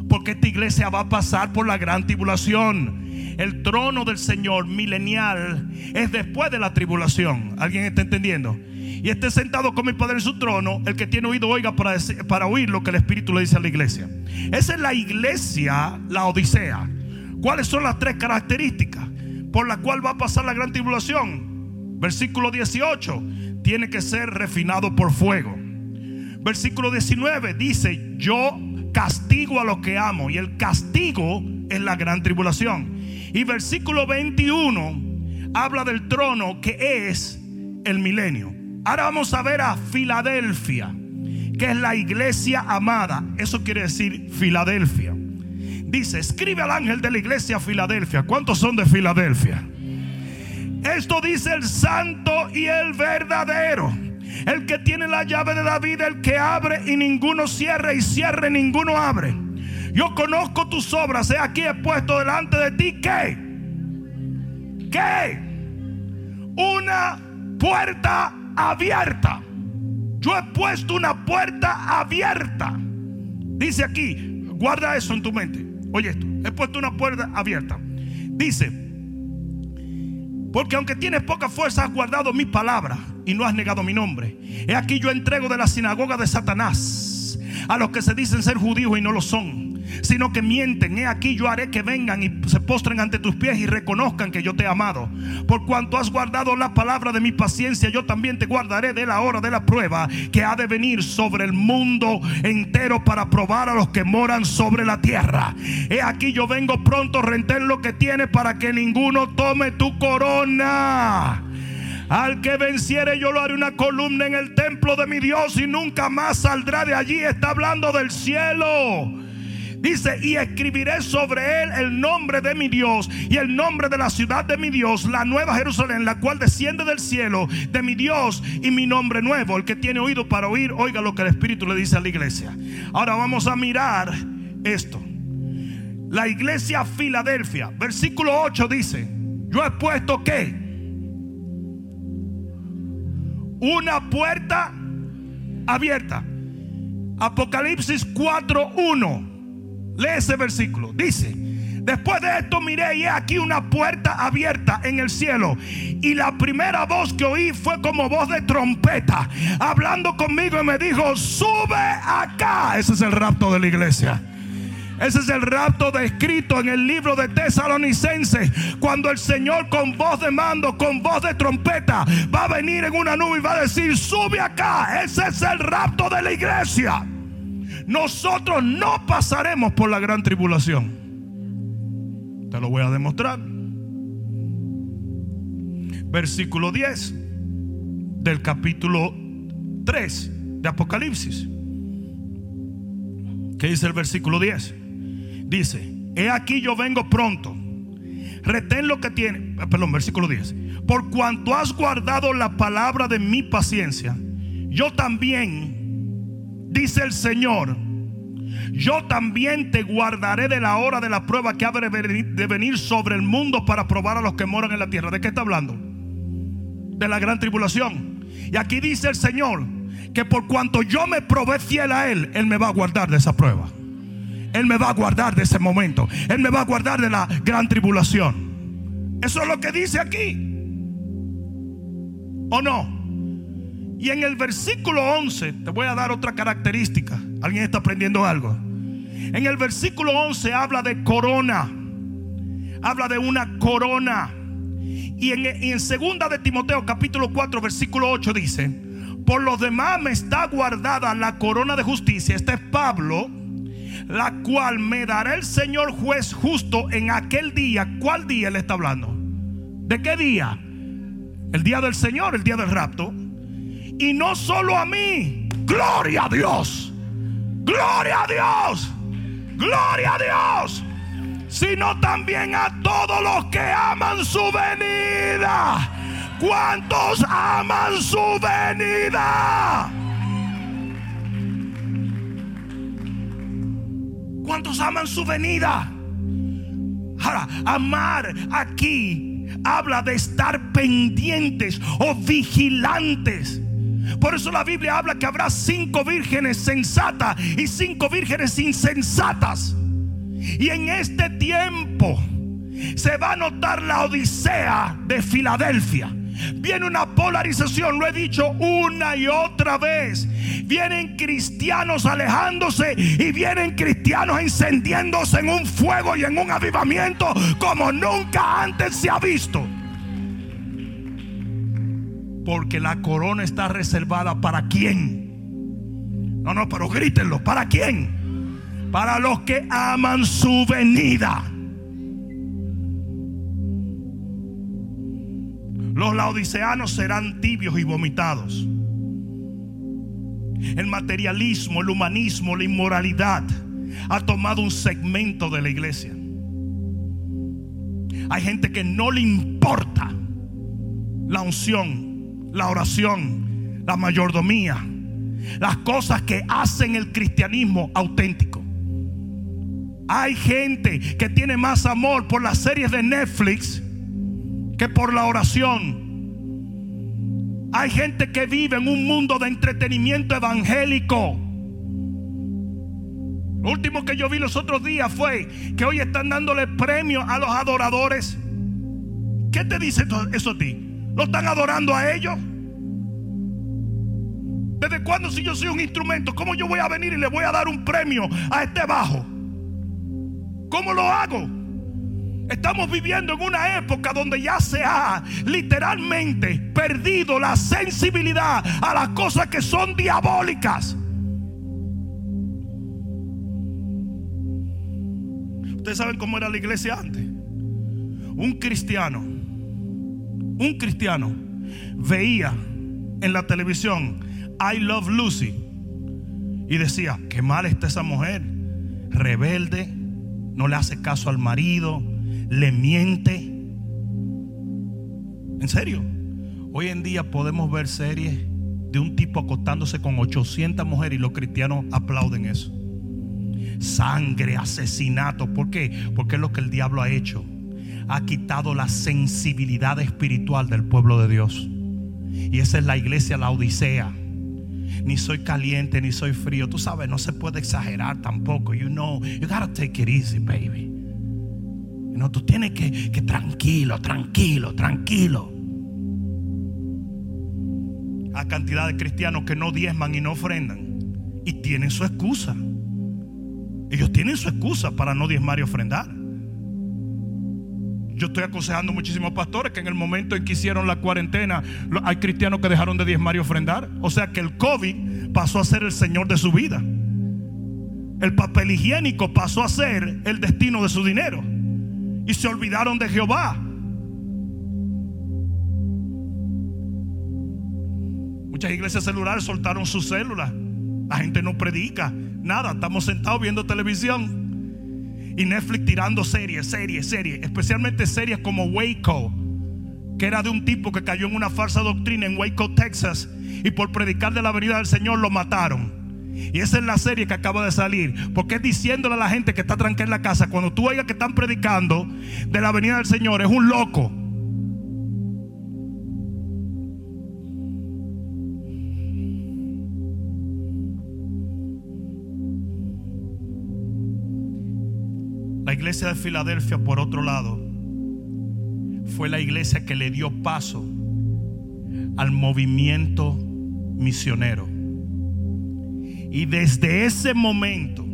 Speaker 2: Porque esta iglesia va a pasar por la gran tribulación. El trono del Señor milenial es después de la tribulación. ¿Alguien está entendiendo? Y esté sentado con mi Padre en su trono. El que tiene oído, oiga para, decir- para oír lo que el Espíritu le dice a la iglesia. Esa es la iglesia, la Odisea. ¿Cuáles son las tres características por las cuales va a pasar la gran tribulación? Versículo 18. Tiene que ser refinado por fuego. Versículo 19 dice, yo castigo a los que amo. Y el castigo es la gran tribulación. Y versículo 21 habla del trono que es el milenio. Ahora vamos a ver a Filadelfia, que es la iglesia amada. Eso quiere decir Filadelfia. Dice, escribe al ángel de la iglesia Filadelfia. ¿Cuántos son de Filadelfia? Esto dice el santo y el verdadero. El que tiene la llave de David, el que abre y ninguno cierra y cierre y ninguno abre. Yo conozco tus obras. He aquí he puesto delante de ti que, que una puerta abierta. Yo he puesto una puerta abierta. Dice aquí, guarda eso en tu mente. Oye esto, he puesto una puerta abierta. Dice, porque aunque tienes poca fuerza, has guardado mi palabra y no has negado mi nombre. He aquí yo entrego de la sinagoga de Satanás a los que se dicen ser judíos y no lo son, sino que mienten. He aquí yo haré que vengan y se postren ante tus pies y reconozcan que yo te he amado. Por cuanto has guardado la palabra de mi paciencia, yo también te guardaré de la hora de la prueba que ha de venir sobre el mundo entero para probar a los que moran sobre la tierra. He aquí yo vengo pronto, renten lo que tiene para que ninguno tome tu corona. Al que venciere yo lo haré una columna en el templo de mi Dios y nunca más saldrá de allí. Está hablando del cielo. Dice, y escribiré sobre él el nombre de mi Dios y el nombre de la ciudad de mi Dios, la nueva Jerusalén, la cual desciende del cielo de mi Dios y mi nombre nuevo. El que tiene oído para oír, oiga lo que el Espíritu le dice a la iglesia. Ahora vamos a mirar esto. La iglesia Filadelfia, versículo 8 dice, yo he puesto que una puerta abierta. Apocalipsis 4:1. Lee ese versículo. Dice, después de esto miré y he aquí una puerta abierta en el cielo. Y la primera voz que oí fue como voz de trompeta, hablando conmigo y me dijo, sube acá. Ese es el rapto de la iglesia. Ese es el rapto descrito en el libro de Tesalonicenses. Cuando el Señor con voz de mando, con voz de trompeta, va a venir en una nube y va a decir, sube acá. Ese es el rapto de la iglesia. Nosotros no pasaremos por la gran tribulación. Te lo voy a demostrar. Versículo 10 del capítulo 3 de Apocalipsis. ¿Qué dice el versículo 10? Dice, he aquí yo vengo pronto. Retén lo que tiene, eh, perdón, versículo 10. Por cuanto has guardado la palabra de mi paciencia, yo también, dice el Señor, yo también te guardaré de la hora de la prueba que ha de venir- sobre el mundo para probar a los que moran en la tierra. ¿De qué está hablando? De la gran tribulación. Y aquí dice el Señor que por cuanto yo me probé fiel a Él, Él me va a guardar de esa prueba. Él me va a guardar de ese momento. Él me va a guardar de la gran tribulación. Eso es lo que dice aquí. ¿O no? Y en el versículo 11 te voy a dar otra característica. ¿Alguien está aprendiendo algo? En el versículo 11 habla de corona. Habla de una corona. Y en, y segunda de Timoteo capítulo 4 versículo 8 dice, por los demás me está guardada la corona de justicia. Este es Pablo, la cual me dará el Señor juez justo en aquel día. ¿Cuál día le está hablando? ¿De qué día? El día del Señor, el día del rapto. Y no solo a mí. Gloria a Dios. Gloria a Dios. Gloria a Dios. Sino también a todos los que aman su venida. ¿Cuántos aman su venida? ¿Cuántos aman su venida? Ahora, amar aquí habla de estar pendientes o vigilantes. Por eso la Biblia habla que habrá cinco vírgenes sensatas y cinco vírgenes insensatas. Y en este tiempo se va a notar la odisea de Filadelfia. Viene una polarización, lo he dicho una y otra vez. Vienen cristianos alejándose y vienen cristianos encendiéndose en un fuego y en un avivamiento como nunca antes se ha visto. Porque la corona está reservada para quién. No, no, pero grítenlo. ¿Para quién? Para los que aman su venida. Los laodiceanos serán tibios y vomitados. El materialismo, el humanismo, la inmoralidad ha tomado un segmento de la iglesia. Hay gente que no le importa la unción, la oración, la mayordomía, las cosas que hacen el cristianismo auténtico. Hay gente que tiene más amor por las series de Netflix que por la oración. Hay gente que vive en un mundo de entretenimiento evangélico. Lo último que yo vi los otros días fue que hoy están dándole premio a los adoradores. ¿Qué te dice eso a ti? ¿Lo están adorando a ellos? ¿Desde cuándo si yo soy un instrumento? ¿Cómo yo voy a venir y le voy a dar un premio a este bajo? ¿Cómo lo hago? Estamos viviendo en una época donde ya se ha literalmente perdido la sensibilidad a las cosas que son diabólicas. Ustedes saben cómo era la iglesia antes. Un cristiano, un cristiano veía en la televisión I Love Lucy y decía, qué mal está esa mujer, rebelde, no le hace caso al marido, le miente. En serio, hoy en día podemos ver series de un tipo acostándose con 800 mujeres y los cristianos aplauden eso. Sangre, asesinato. ¿Por qué? Porque es lo que el diablo ha hecho. Ha quitado la sensibilidad espiritual del pueblo de Dios. Y esa es la iglesia, la Odisea. Ni soy caliente, ni soy frío. Tú sabes, no se puede exagerar tampoco. You know, you gotta take it easy, baby. No, tú tienes que, que tranquilo, tranquilo, tranquilo. Hay cantidad de cristianos que no diezman y no ofrendan. Y tienen su excusa. Ellos tienen su excusa para no diezmar y ofrendar. Yo estoy aconsejando muchísimos pastores que en el momento en que hicieron la cuarentena, hay cristianos que dejaron de diezmar y ofrendar. O sea que el COVID pasó a ser el Señor de su vida. El papel higiénico pasó a ser el destino de su dinero y se olvidaron de Jehová. Muchas iglesias celulares soltaron sus células. La gente no predica nada. Estamos sentados viendo televisión. Y Netflix tirando series, series, series. Especialmente series como Waco. Que era de un tipo que cayó en una falsa doctrina en Waco, Texas. Y por predicar de la venida del Señor lo mataron. Y esa es la serie que acaba de salir. Porque es diciéndole a la gente que está tranquila en la casa. Cuando tú oigas que están predicando de la venida del Señor, es un loco. Iglesia de Filadelfia, por otro lado, fue la iglesia que le dio paso al movimiento misionero. Y desde ese momento,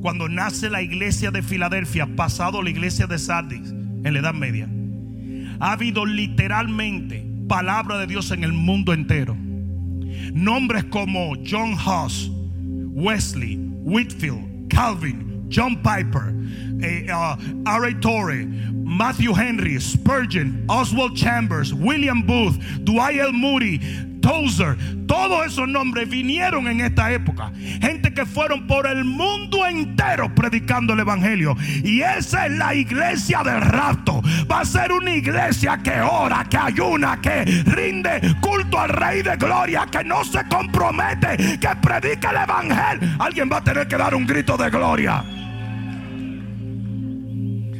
Speaker 2: cuando nace la iglesia de Filadelfia, pasado la iglesia de Sardis en la Edad Media, ha habido literalmente palabra de Dios en el mundo entero. Nombres como John Huss, Wesley, Whitfield, Calvin, John Piper, eh, uh, Matthew Henry, Spurgeon, Oswald Chambers, William Booth, Dwight L. Moody, Todos esos nombres vinieron en esta época. Gente que fueron por el mundo entero predicando el Evangelio. Y esa es la iglesia del rapto. Va a ser una iglesia que ora, que ayuna, que rinde culto al Rey de Gloria, que no se compromete, que predica el Evangelio. Alguien va a tener que dar un grito de gloria.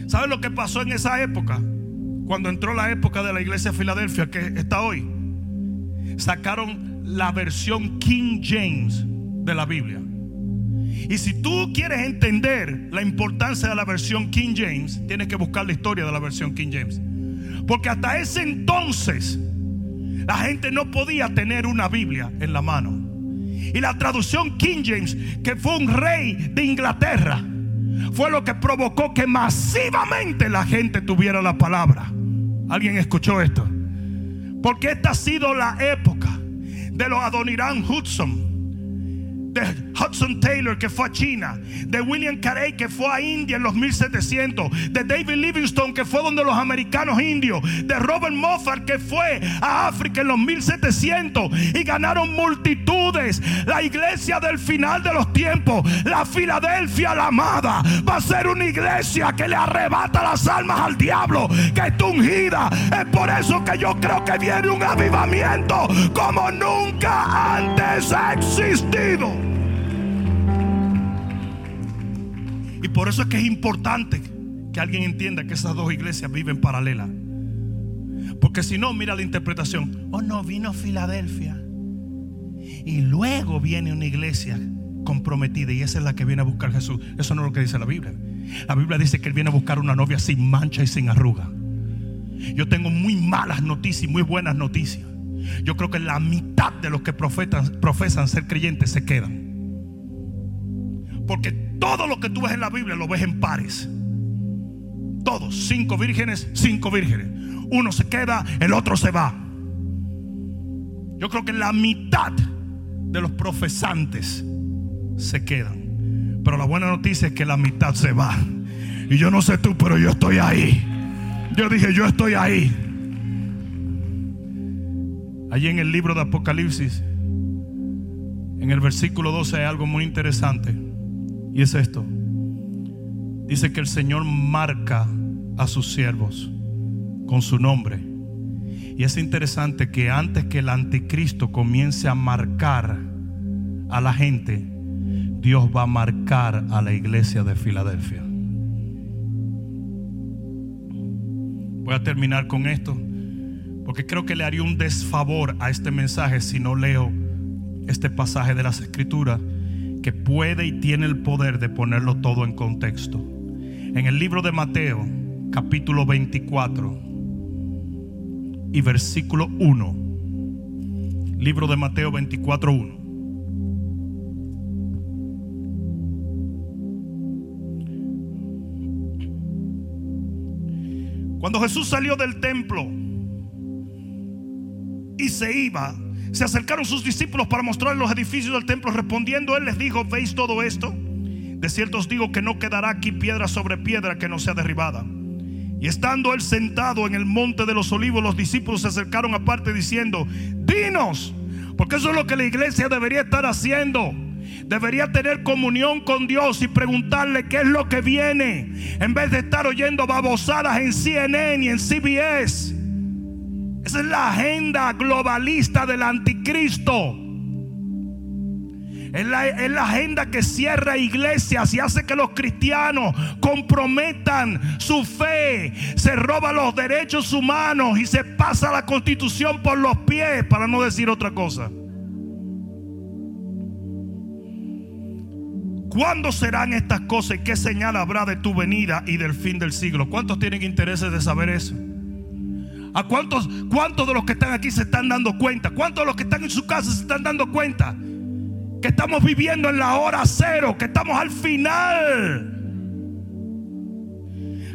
Speaker 2: ¿Saben lo que pasó en esa época? Cuando entró la época de la iglesia de Filadelfia que está hoy sacaron la versión King James de la Biblia. Y si tú quieres entender la importancia de la versión King James, tienes que buscar la historia de la versión King James. Porque hasta ese entonces la gente no podía tener una Biblia en la mano. Y la traducción King James, que fue un rey de Inglaterra, fue lo que provocó que masivamente la gente tuviera la palabra. ¿Alguien escuchó esto? Porque esta ha sido la época de los Adoniran Hudson de Hudson Taylor que fue a China, de William Carey que fue a India en los 1700, de David Livingstone que fue donde los americanos indios, de Robert Moffat que fue a África en los 1700 y ganaron multitudes. La iglesia del final de los tiempos, la Filadelfia la amada, va a ser una iglesia que le arrebata las almas al diablo, que está ungida. Es por eso que yo creo que viene un avivamiento como nunca antes ha existido. Y por eso es que es importante que alguien entienda que esas dos iglesias viven paralelas. Porque si no, mira la interpretación. Oh, no, vino Filadelfia. Y luego viene una iglesia comprometida y esa es la que viene a buscar Jesús. Eso no es lo que dice la Biblia. La Biblia dice que Él viene a buscar una novia sin mancha y sin arruga. Yo tengo muy malas noticias y muy buenas noticias. Yo creo que la mitad de los que profesan ser creyentes se quedan. Porque todo lo que tú ves en la Biblia lo ves en pares. Todos, cinco vírgenes, cinco vírgenes. Uno se queda, el otro se va. Yo creo que la mitad de los profesantes se quedan. Pero la buena noticia es que la mitad se va. Y yo no sé tú, pero yo estoy ahí. Yo dije, yo estoy ahí. Allí en el libro de Apocalipsis, en el versículo 12 hay algo muy interesante. Y es esto. Dice que el Señor marca a sus siervos con su nombre. Y es interesante que antes que el anticristo comience a marcar a la gente, Dios va a marcar a la iglesia de Filadelfia. Voy a terminar con esto, porque creo que le haría un desfavor a este mensaje si no leo este pasaje de las escrituras que puede y tiene el poder de ponerlo todo en contexto. En el libro de Mateo, capítulo 24 y versículo 1. Libro de Mateo 24, 1. Cuando Jesús salió del templo y se iba, se acercaron sus discípulos para mostrarles los edificios del templo. Respondiendo él les dijo, ¿veis todo esto? De cierto os digo que no quedará aquí piedra sobre piedra que no sea derribada. Y estando él sentado en el monte de los olivos, los discípulos se acercaron aparte diciendo, dinos, porque eso es lo que la iglesia debería estar haciendo. Debería tener comunión con Dios y preguntarle qué es lo que viene. En vez de estar oyendo babosadas en CNN y en CBS. Esa es la agenda globalista del anticristo. Es la, agenda que cierra iglesias y hace que los cristianos comprometan su fe. Se roba los derechos humanos y se pasa la constitución por los pies, para no decir otra cosa. ¿Cuándo serán estas cosas y qué señal habrá de tu venida y del fin del siglo? ¿Cuántos tienen intereses de saber eso? ¿A cuántos, cuántos de los que están aquí se están dando cuenta? ¿Cuántos de los que están en su casa se están dando cuenta? Que estamos viviendo en la hora cero, que estamos al final.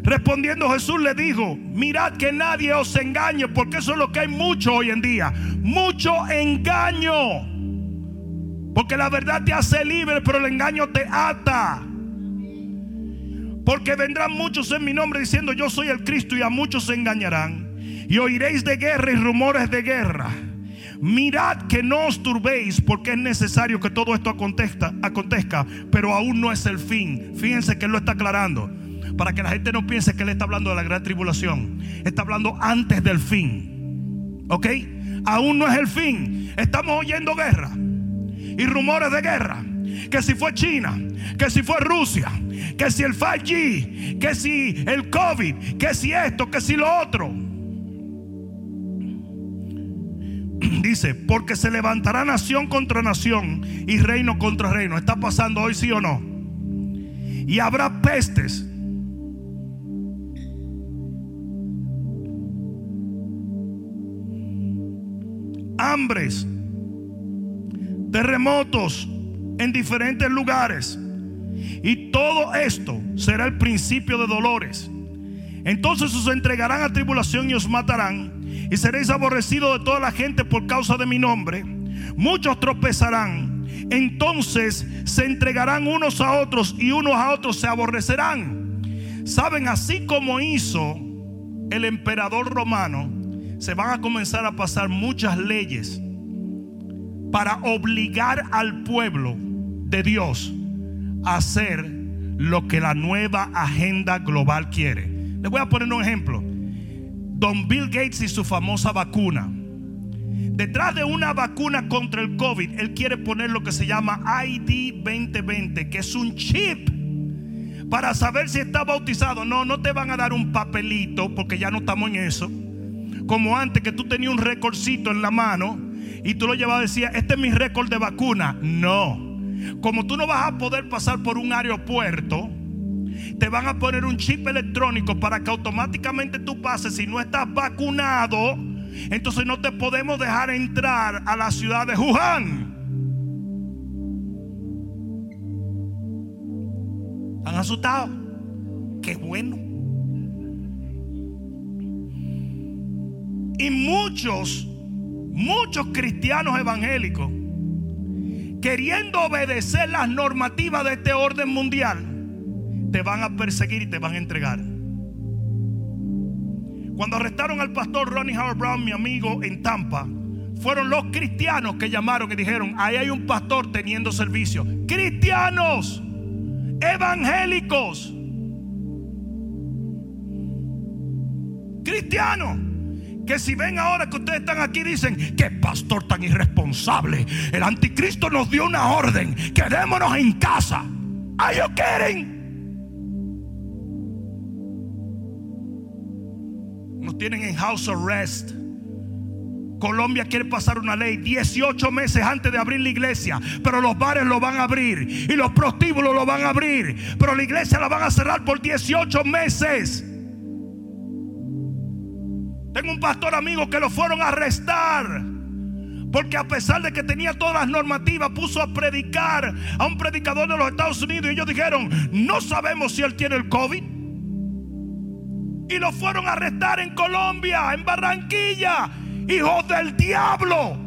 Speaker 2: Respondiendo Jesús le dijo, mirad que nadie os engañe, porque eso es lo que hay mucho hoy en día. Mucho engaño. Porque la verdad te hace libre, pero el engaño te ata. Porque vendrán muchos en mi nombre diciendo yo soy el Cristo y a muchos se engañarán. Y oiréis de guerra y rumores de guerra. Mirad que no os turbéis porque es necesario que todo esto acontezca, acontezca, pero aún no es el fin. Fíjense que él lo está aclarando. Para que la gente no piense que él está hablando de la gran tribulación. Está hablando antes del fin. ¿Ok? Aún no es el fin. Estamos oyendo guerra y rumores de guerra. Que si fue China, que si fue Rusia, que si el 5G, que si el COVID, que si esto, que si lo otro. Dice, porque se levantará nación contra nación y reino contra reino. ¿Está pasando hoy sí o no? Y habrá pestes. Hambres terremotos en diferentes lugares. Y todo esto será el principio de dolores. Entonces os entregarán a tribulación y os matarán. Y seréis aborrecidos de toda la gente por causa de mi nombre. Muchos tropezarán. Entonces se entregarán unos a otros y unos a otros se aborrecerán. Saben, así como hizo el emperador romano, se van a comenzar a pasar muchas leyes para obligar al pueblo de Dios a hacer lo que la nueva agenda global quiere. Les voy a poner un ejemplo. Don Bill Gates y su famosa vacuna. Detrás de una vacuna contra el COVID, él quiere poner lo que se llama ID 2020, que es un chip para saber si está bautizado. No, no te van a dar un papelito, porque ya no estamos en eso. Como antes que tú tenías un recordcito en la mano y tú lo llevabas y decías, este es mi récord de vacuna. No. Como tú no vas a poder pasar por un aeropuerto, te van a poner un chip electrónico para que automáticamente tú pases. Si no estás vacunado, entonces no te podemos dejar entrar a la ciudad de Wuhan. ¿Han asustado? Qué bueno. Y muchos muchos cristianos evangélicos, queriendo obedecer las normativas de este orden mundial, te van a perseguir y te van a entregar. Cuando arrestaron al pastor Ronnie Howard Brown, mi amigo, en Tampa, fueron los cristianos que llamaron y dijeron, ahí hay un pastor teniendo servicio. Cristianos, evangélicos, cristianos que si ven ahora que ustedes están aquí dicen, que pastor tan irresponsable. El anticristo nos dio una orden, quedémonos en casa. ¿Are you kidding? Tienen en house arrest. Colombia quiere pasar una ley 18 meses antes de abrir la iglesia, pero los bares lo van a abrir y los prostíbulos lo van a abrir, pero la iglesia la van a cerrar por 18 meses. Tengo un pastor amigo que lo fueron a arrestar. Porque a pesar de que tenía todas las normativas, puso a predicar a un predicador de los Estados Unidos. Y ellos dijeron, no sabemos si él tiene el COVID. Y lo fueron a arrestar en Colombia, en Barranquilla. Hijos del diablo.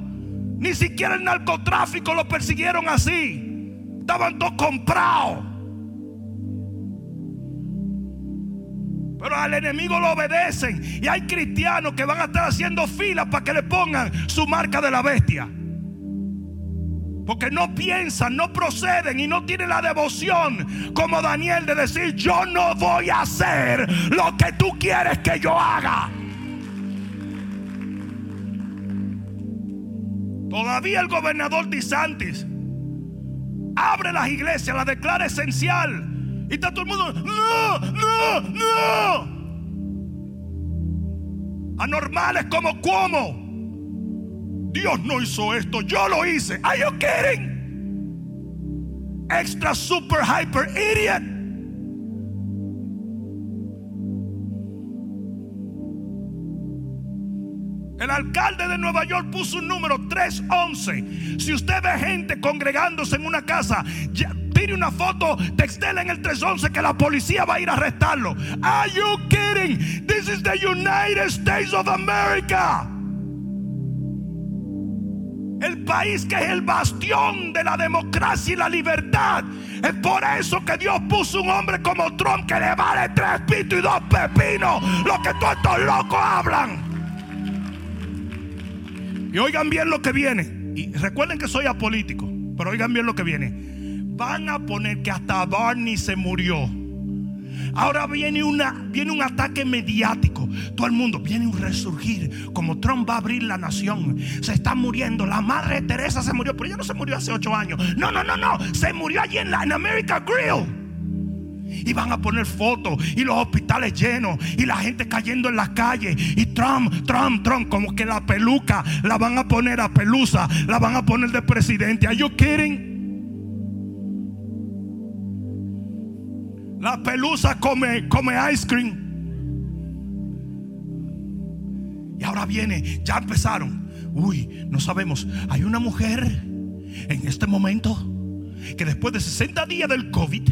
Speaker 2: Ni siquiera el narcotráfico lo persiguieron así. Estaban todos comprados. Pero al enemigo lo obedecen. Y hay cristianos que van a estar haciendo filas para que le pongan su marca de la bestia. Porque no piensan, no proceden y no tienen la devoción como Daniel de decir, yo no voy a hacer lo que tú quieres que yo haga. Todavía el gobernador DeSantis abre las iglesias, las declara esencial y está todo el mundo, no, no, no. Anormales como cómo. Dios no hizo esto, yo lo hice. Are you kidding? extra super hyper idiot. El alcalde de Nueva York puso un número 311. Si usted ve gente congregándose en una casa, tire una foto, textela en el 311 que la policía va a ir a arrestarlo. Are you kidding? This is the United States of America. El país que es el bastión de la democracia y la libertad. Es por eso que Dios puso un hombre como Trump que le vale tres pitos y dos pepinos. Lo que todos estos locos hablan. Y oigan bien lo que viene. Y recuerden que soy apolítico, pero oigan bien lo que viene. Van a poner que hasta Barney se murió. Ahora viene, una, viene un ataque mediático. Todo el mundo viene un resurgir. Como Trump va a abrir la nación. Se está muriendo. La madre Teresa se murió, pero ella no se murió hace ocho años. No, no, no, no. Se murió allí en la en America Grill. Y van a poner fotos y los hospitales llenos y la gente cayendo en las calles. Y Trump, Trump, Trump, como que la peluca la van a poner a pelusa, la van a poner de presidente. ¿Are you kidding? La pelusa come, come ice cream. Y ahora viene, ya empezaron. Uy, no sabemos. Hay una mujer en este momento que después de 60 días del COVID,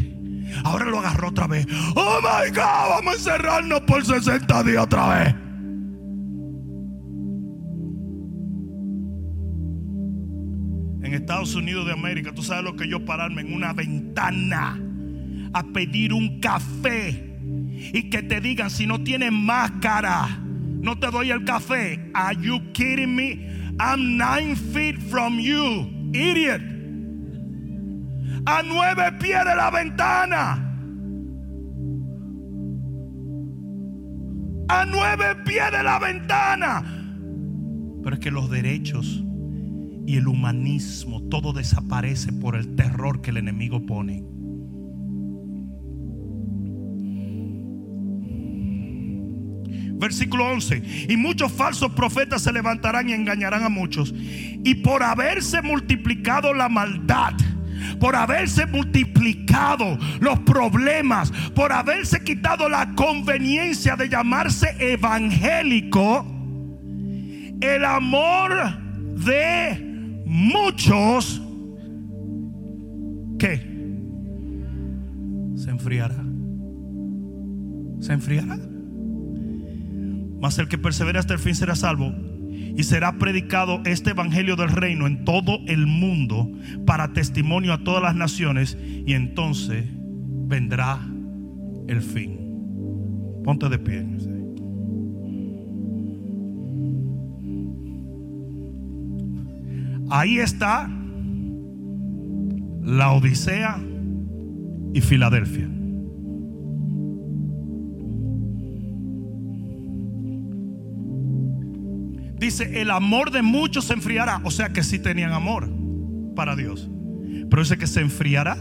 Speaker 2: ahora lo agarró otra vez. Oh my God, vamos a encerrarnos por 60 días otra vez. En Estados Unidos de América, tú sabes lo que yo pararme en una ventana a pedir un café y que te digan si no tienes máscara, no te doy el café. Are you kidding me? I'm nine feet from you, idiot. A nueve pies de la ventana. A nueve pies de la ventana. Pero es que los derechos y el humanismo, todo desaparece por el terror que el enemigo pone. Versículo 11. Y muchos falsos profetas se levantarán y engañarán a muchos. Y por haberse multiplicado la maldad, por haberse multiplicado los problemas, por haberse quitado la conveniencia de llamarse evangélico, el amor de muchos, ¿qué? Se enfriará. Se enfriará. Mas el que persevera hasta el fin será salvo. Y será predicado este evangelio del reino en todo el mundo para testimonio a todas las naciones. Y entonces vendrá el fin. Ponte de pie. Ahí está la Odisea y Filadelfia. Dice, el amor de muchos se enfriará. O sea que sí tenían amor para Dios. Pero dice que se enfriará.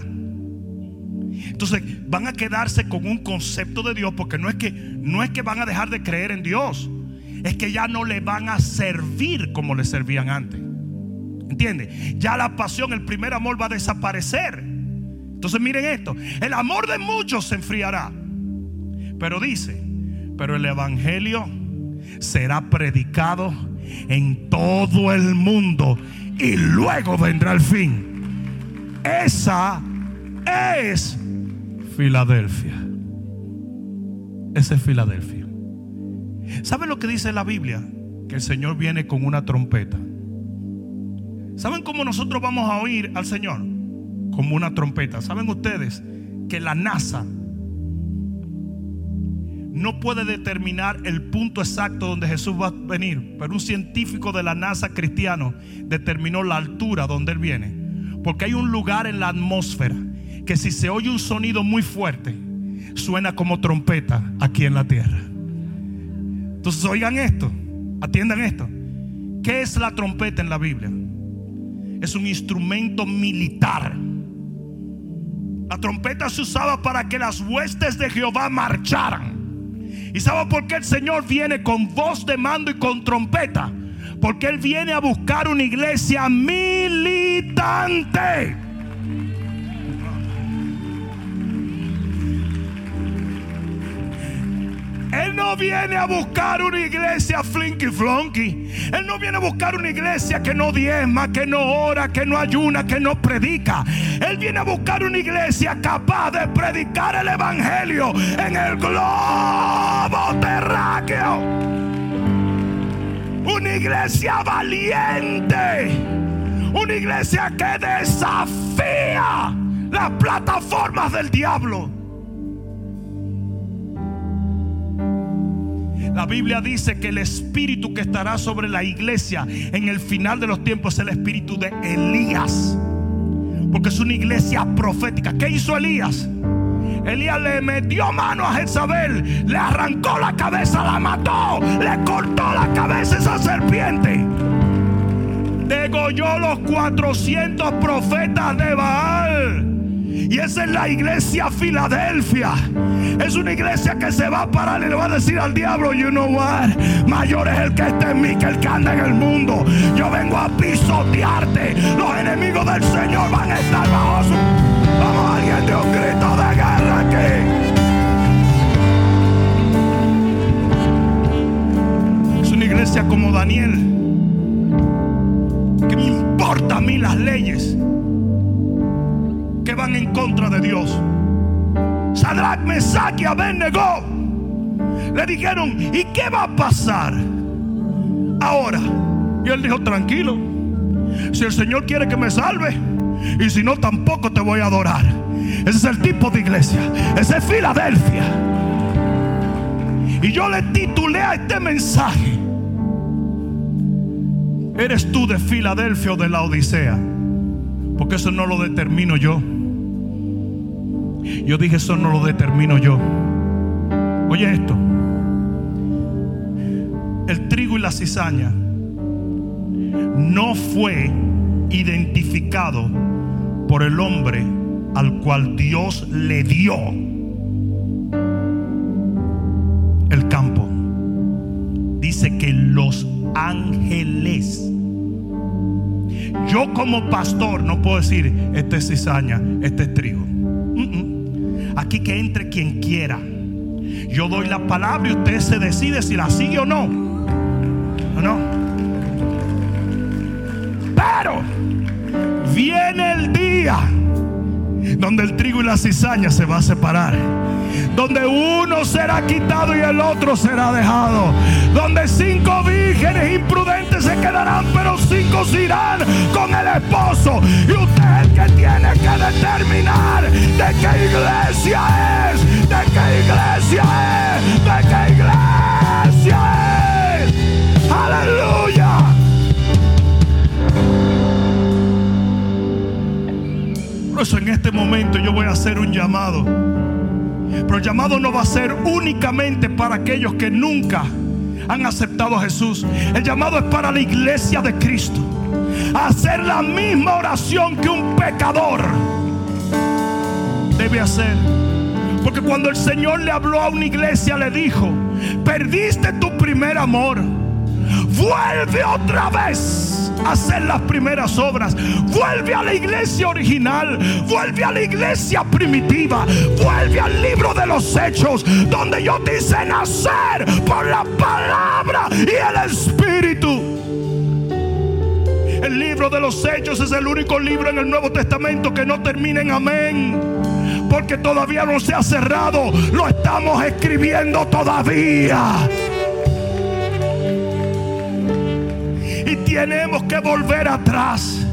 Speaker 2: Entonces van a quedarse con un concepto de Dios porque no es que no es que van a dejar de creer en Dios, es que ya no le van a servir como le servían antes. ¿Entiende? Ya la pasión, el primer amor va a desaparecer. Entonces miren esto, el amor de muchos se enfriará. Pero dice, pero el evangelio será predicado en todo el mundo y luego vendrá el fin. Esa es Filadelfia. Esa es Filadelfia. ¿Saben lo que dice la Biblia? Que el Señor viene con una trompeta. ¿Saben cómo nosotros vamos a oír al Señor? Como una trompeta. ¿Saben ustedes que la NASA no puede determinar el punto exacto donde Jesús va a venir, pero un científico de la NASA cristiano determinó la altura donde Él viene. Porque hay un lugar en la atmósfera que si se oye un sonido muy fuerte, suena como trompeta aquí en la tierra. Entonces oigan esto, atiendan esto. ¿Qué es la trompeta en la Biblia? Es un instrumento militar. La trompeta se usaba para que las huestes de Jehová marcharan. ¿Y sabe por qué el Señor viene con voz de mando y con trompeta? Porque Él viene a buscar una iglesia militante. Él no viene a buscar una iglesia flinky flonky. Él no viene a buscar una iglesia que no diezma, que no ora, que no ayuna, que no predica. Él viene a buscar una iglesia capaz de predicar el evangelio en el globo terráqueo. Una iglesia valiente. Una iglesia que desafía las plataformas del diablo. La Biblia dice que el espíritu que estará sobre la iglesia en el final de los tiempos es el espíritu de Elías. Porque es una iglesia profética. ¿Qué hizo Elías? Elías le metió mano a Jezabel, le arrancó la cabeza, la mató, le cortó la cabeza esa serpiente. Degolló los 400 profetas de Baal. Y esa es la iglesia Filadelfia. Es una iglesia que se va a parar y le va a decir al diablo, you know what? Mayor es el que está en mí que el que anda en el mundo. Yo vengo a pisotearte. Los enemigos del Señor van a estar bajo su... Vamos, alguien de un grito de guerra aquí. Es una iglesia como Daniel. Que me importa a mí las leyes que van en contra de Dios. Sadrach, Mesach y Abednego le dijeron, ¿y qué va a pasar ahora? Y él dijo, tranquilo, si el Señor quiere que me salve, y si no, tampoco te voy a adorar. Ese es el tipo de iglesia, ese es Filadelfia. Y yo le titulé a este mensaje, ¿eres tú de Filadelfia o de la Odisea? Porque eso no lo determino yo. Yo dije, eso no lo determino yo. Oye esto. El trigo y la cizaña no fue identificado por el hombre al cual Dios le dio el campo. Dice que los ángeles. Yo como pastor no puedo decir, este es cizaña, este es trigo. Aquí que entre quien quiera. Yo doy la palabra y usted se decide si la sigue o no. ¿O no? Pero viene el día donde el trigo y la cizaña se va a separar. Donde uno será quitado y el otro será dejado. Donde cinco vírgenes imprudentes se quedarán, pero cinco se irán con el esposo. Y usted es el que tiene que determinar de qué iglesia es, de qué iglesia es, de qué iglesia es. Aleluya. En este momento yo voy a hacer un llamado. Pero el llamado no va a ser únicamente para aquellos que nunca han aceptado a Jesús. El llamado es para la iglesia de Cristo. Hacer la misma oración que un pecador debe hacer. Porque cuando el Señor le habló a una iglesia, le dijo, perdiste tu primer amor. Vuelve otra vez hacer las primeras obras. Vuelve a la iglesia original. Vuelve a la iglesia primitiva. Vuelve al libro de los hechos. Donde yo te hice nacer por la palabra y el espíritu. El libro de los hechos es el único libro en el Nuevo Testamento que no termina en amén. Porque todavía no se ha cerrado. Lo estamos escribiendo todavía. Tenemos que volver atrás.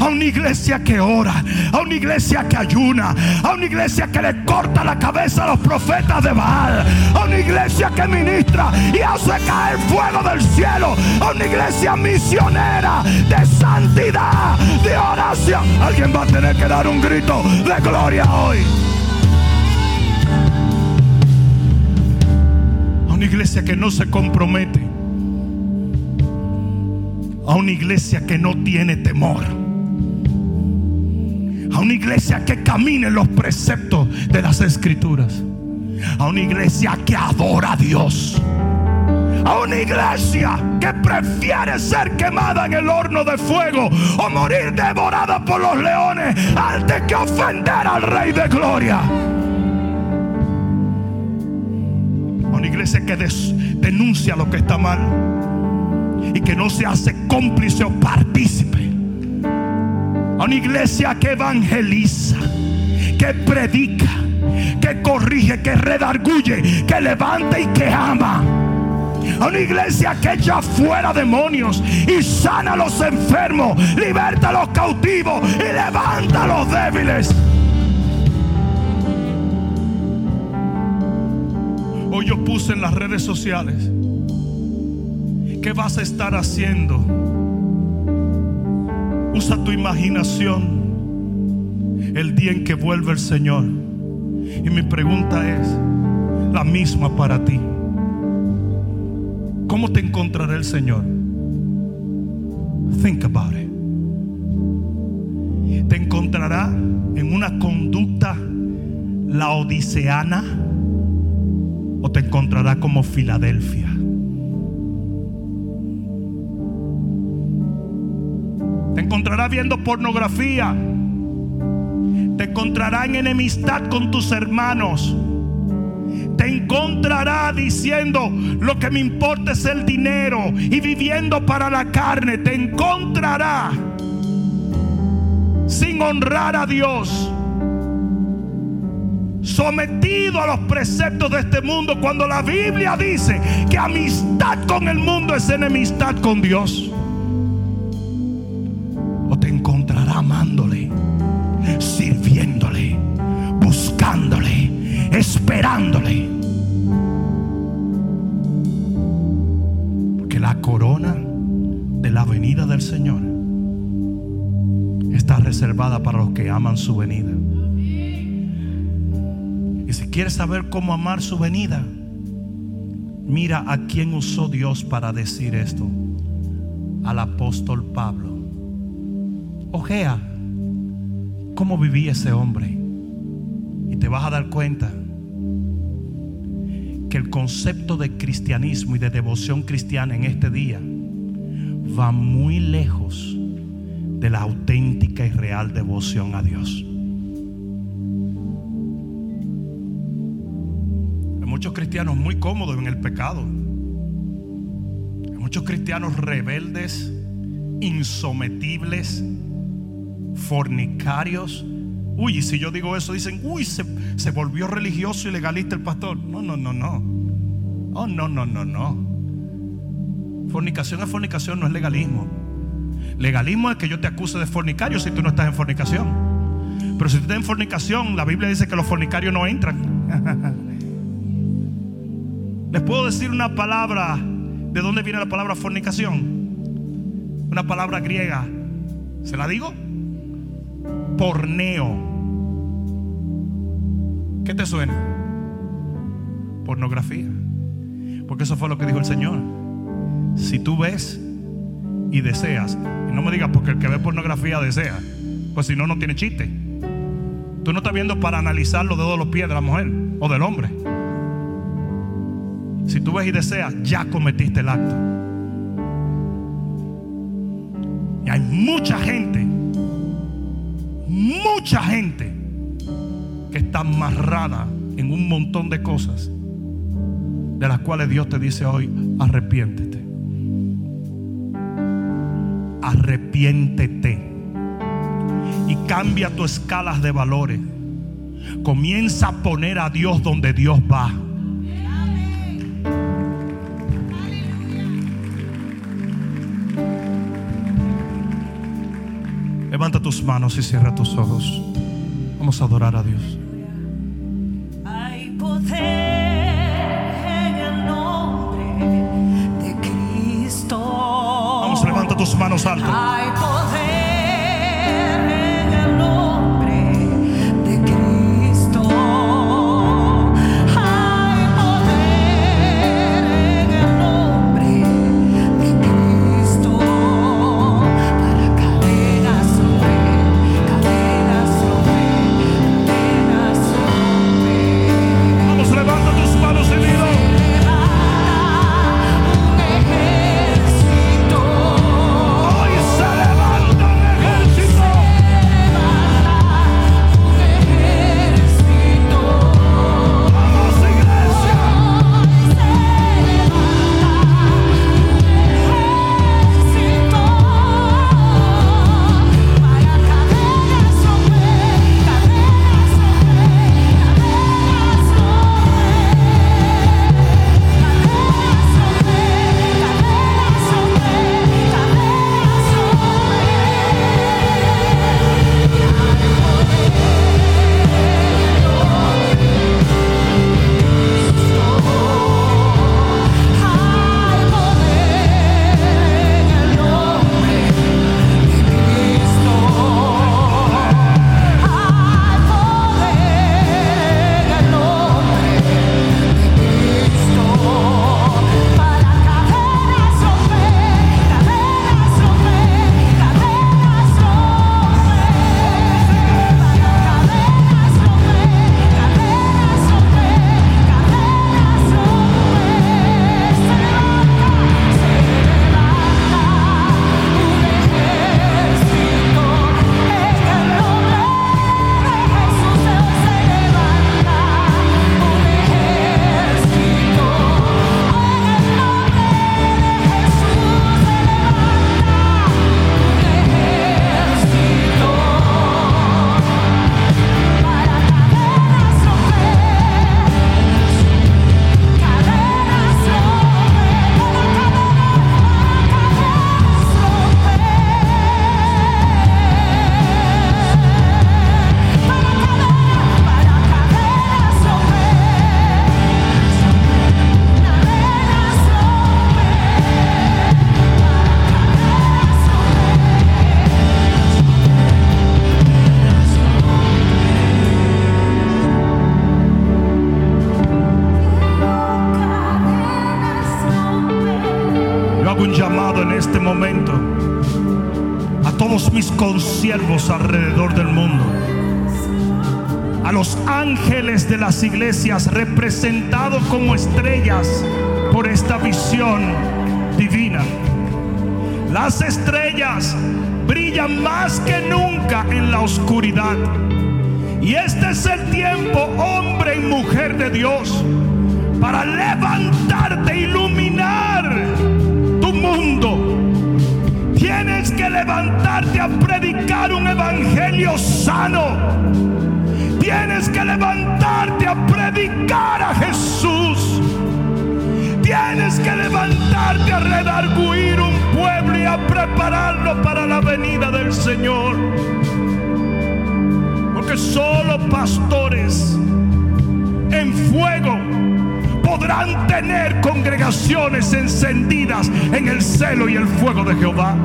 Speaker 2: A una iglesia que ora, a una iglesia que ayuna, a una iglesia que le corta la cabeza a los profetas de Baal, a una iglesia que ministra y hace caer fuego del cielo, a una iglesia misionera de santidad, de oración. Alguien va a tener que dar un grito de gloria hoy. A una iglesia que no se compromete a una iglesia que no tiene temor. A una iglesia que camine los preceptos de las escrituras. A una iglesia que adora a Dios. A una iglesia que prefiere ser quemada en el horno de fuego o morir devorada por los leones antes que ofender al Rey de Gloria. A una iglesia que denuncia lo que está mal y que no se hace cómplice o partícipe. A una iglesia que evangeliza, que predica, que corrige, que redarguye, que levanta y que ama. A una iglesia que echa fuera demonios y sana a los enfermos, liberta a los cautivos y levanta a los débiles. Hoy yo puse en las redes sociales, ¿qué vas a estar haciendo? Usa tu imaginación el día en que vuelve el Señor. Y mi pregunta es la misma para ti. ¿Cómo te encontrará el Señor? Think about it. Te encontrará en una conducta laodiceana o te encontrará como Filadelfia. Encontrará viendo pornografía. Te encontrará en enemistad con tus hermanos. Te encontrará diciendo lo que me importa es el dinero y viviendo para la carne. Te encontrará sin honrar a Dios. Sometido a los preceptos de este mundo cuando la Biblia dice que amistad con el mundo es enemistad con Dios. Reservada para los que aman su venida. Y si quieres saber cómo amar su venida, mira a quién usó Dios para decir esto. Al apóstol Pablo. Ojea cómo vivía ese hombre. Y te vas a dar cuenta que el concepto de cristianismo y de devoción cristiana en este día va muy lejos de la auténtica y real devoción a Dios. Hay muchos cristianos muy cómodos en el pecado. Hay muchos cristianos rebeldes, insometibles, fornicarios. Uy, y si yo digo eso, dicen, uy, se, volvió religioso y legalista el pastor. No, no, no, no. Oh, no, no, no, no. Fornicación es fornicación, no es legalismo. Legalismo es que yo te acuse de fornicario si tú no estás en fornicación. Pero si tú estás en fornicación, la Biblia dice que los fornicarios no entran. Les puedo decir una palabra. ¿De dónde viene la palabra fornicación? Una palabra griega. ¿Se la digo? Porneo. ¿Qué te suena? Pornografía. Porque eso fue lo que dijo el Señor. Si tú ves y deseas, y no me digas porque el que ve pornografía desea, pues si no, no tiene chiste. Tú no estás viendo para analizar los dedos de los pies de la mujer o del hombre. Si tú ves y deseas, ya cometiste el acto. Y hay mucha gente, mucha gente que está amarrada en un montón de cosas de las cuales Dios te dice hoy, arrepiéntete. Arrepiéntete. Y cambia tus escalas de valores. Comienza a poner a Dios donde Dios va. Levanta tus manos y cierra tus ojos. Vamos a adorar a Dios.
Speaker 4: De
Speaker 2: las iglesias representados como estrellas por esta visión divina. Las estrellas brillan más que nunca en la oscuridad. Y este es el tiempo, hombre y mujer de Dios, para levantarte, iluminar tu mundo. Tienes que levantarte a predicar un evangelio sano. Tienes que levantarte a predicar a Jesús. Tienes que levantarte a redarguir un pueblo y a prepararlo para la venida del Señor. Porque solo pastores en fuego podrán tener congregaciones encendidas en el celo y el fuego de Jehová.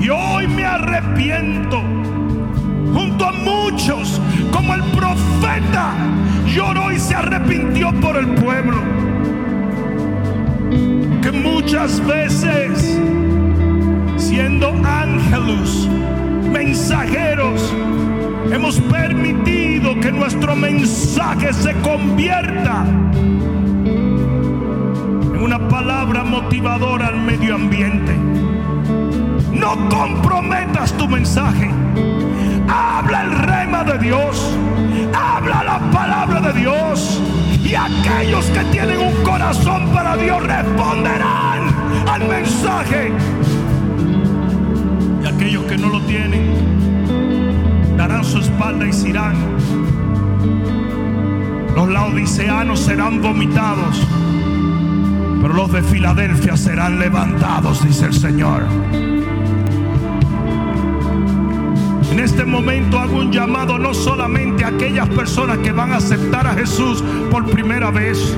Speaker 2: Y hoy me arrepiento a muchos, como el profeta lloró y se arrepintió por el pueblo. Que muchas veces, siendo ángelos, mensajeros, hemos permitido que nuestro mensaje se convierta en una palabra motivadora al medio ambiente. No comprometas tu mensaje. Habla el rema de Dios. Habla la palabra de Dios. Y aquellos que tienen un corazón para Dios responderán al mensaje. Y aquellos que no lo tienen darán su espalda y se irán. Los laodiceanos serán vomitados, pero los de Filadelfia serán levantados, dice el Señor. En este momento hago un llamado no solamente a aquellas personas que van a aceptar a Jesús por primera vez,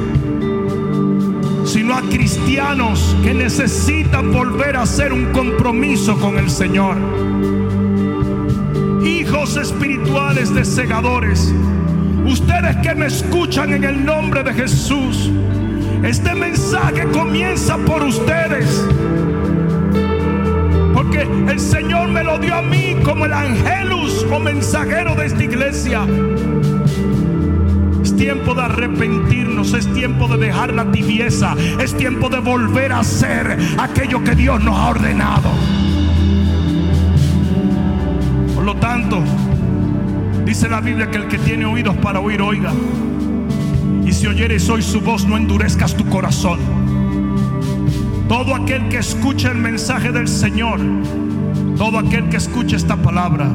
Speaker 2: sino a cristianos que necesitan volver a hacer un compromiso con el Señor. Hijos espirituales de segadores, ustedes que me escuchan en el nombre de Jesús, este mensaje comienza por ustedes. El Señor me lo dio a mí como el angelus o mensajero de esta iglesia. Es tiempo de arrepentirnos, es tiempo de dejar la tibieza, es tiempo de volver a hacer aquello que Dios nos ha ordenado. Por lo tanto, dice la Biblia que el que tiene oídos para oír, oiga. Y si oyeres hoy su voz, no endurezcas tu corazón. Todo aquel que escucha el mensaje del Señor, todo aquel que escucha esta palabra,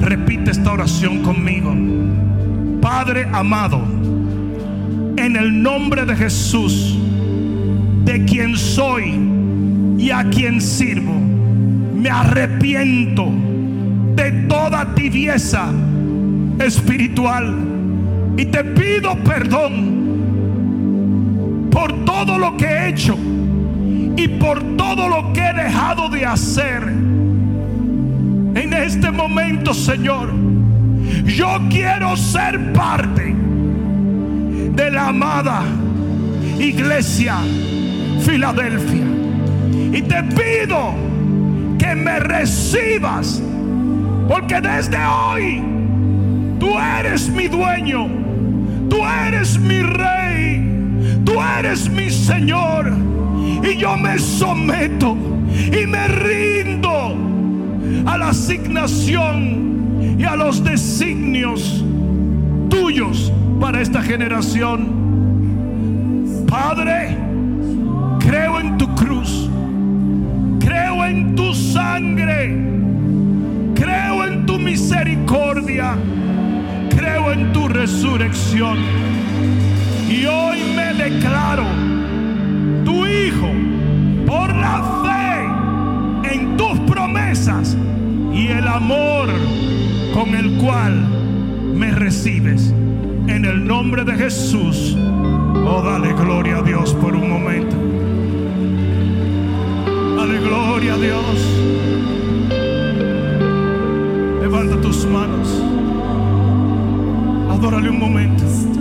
Speaker 2: repite esta oración conmigo. Padre amado, en el nombre de Jesús, de quien soy y a quien sirvo, me arrepiento de toda tibieza espiritual y te pido perdón por todo lo que he hecho y por todo lo que he dejado de hacer. En este momento, Señor, yo quiero ser parte de la amada iglesia Filadelfia. Y te pido que me recibas, porque desde hoy tú eres mi dueño, tú eres mi rey, tú eres mi Señor. Y yo me someto y me rindo a la asignación y a los designios tuyos para esta generación. Padre, creo en tu cruz, creo en tu sangre, creo en tu misericordia, creo en tu resurrección. Y hoy me declaro tu hijo por la fe en tus promesas y el amor con el cual me recibes. En el nombre de Jesús, oh dale gloria a Dios por un momento. Dale gloria a Dios. Levanta tus manos. Adórale un momento.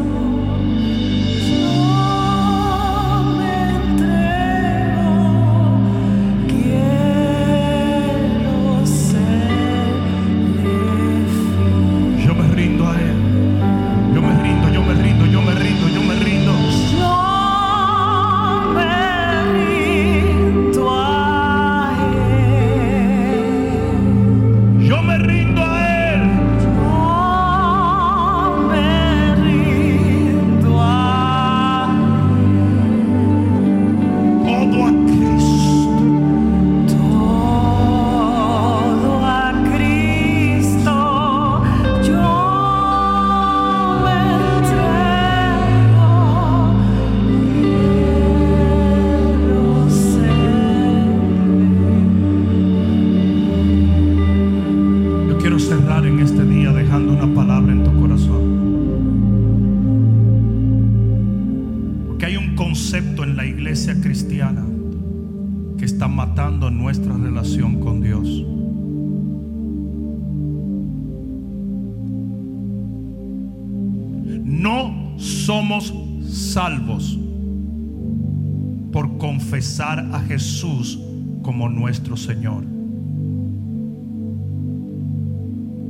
Speaker 2: Confesar a Jesús como nuestro Señor.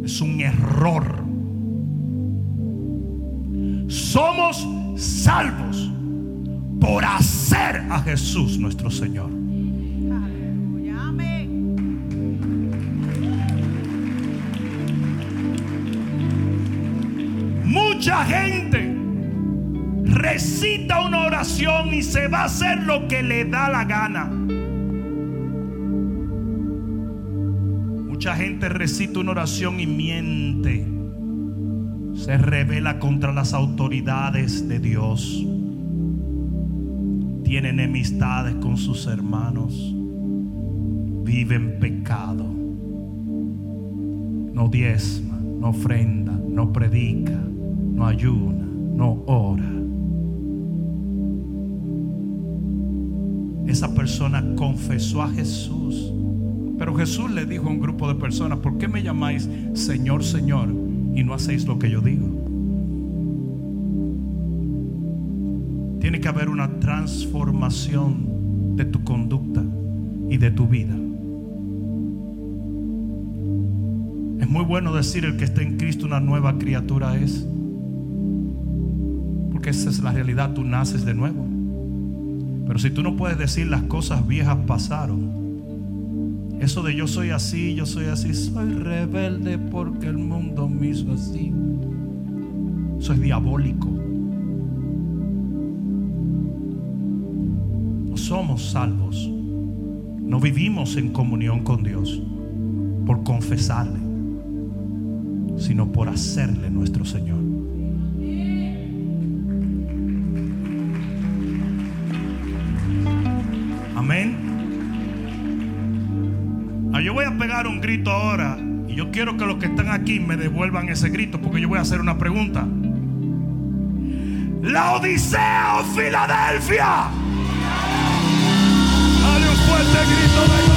Speaker 2: Es un error. Somos salvos por hacer a Jesús nuestro Señor. Mucha gente recita una oración y se va a hacer lo que le da la gana. Mucha gente recita una oración y miente. Se revela contra las autoridades de Dios. Tiene enemistades con sus hermanos. Vive en pecado. No diezma, no ofrenda, no predica, no ayuna, no ora. Esa persona confesó a Jesús. Pero Jesús le dijo a un grupo de personas, ¿por qué me llamáis Señor, Señor y no hacéis lo que yo digo? Tiene que haber una transformación de tu conducta y de tu vida. Es muy bueno decir el que está en Cristo una nueva criatura es. Porque esa es la realidad, tú naces de nuevo. Pero si tú no puedes decir las cosas viejas pasaron, eso de yo soy así, yo soy así, soy rebelde porque el mundo me hizo así. Eso es diabólico. No somos salvos. No vivimos en comunión con Dios por confesarle, sino por hacerle nuestro Señor. Ahora y yo quiero que los que están aquí me devuelvan ese grito porque yo voy a hacer una pregunta. La Odisea o Filadelfia. Dale un fuerte grito de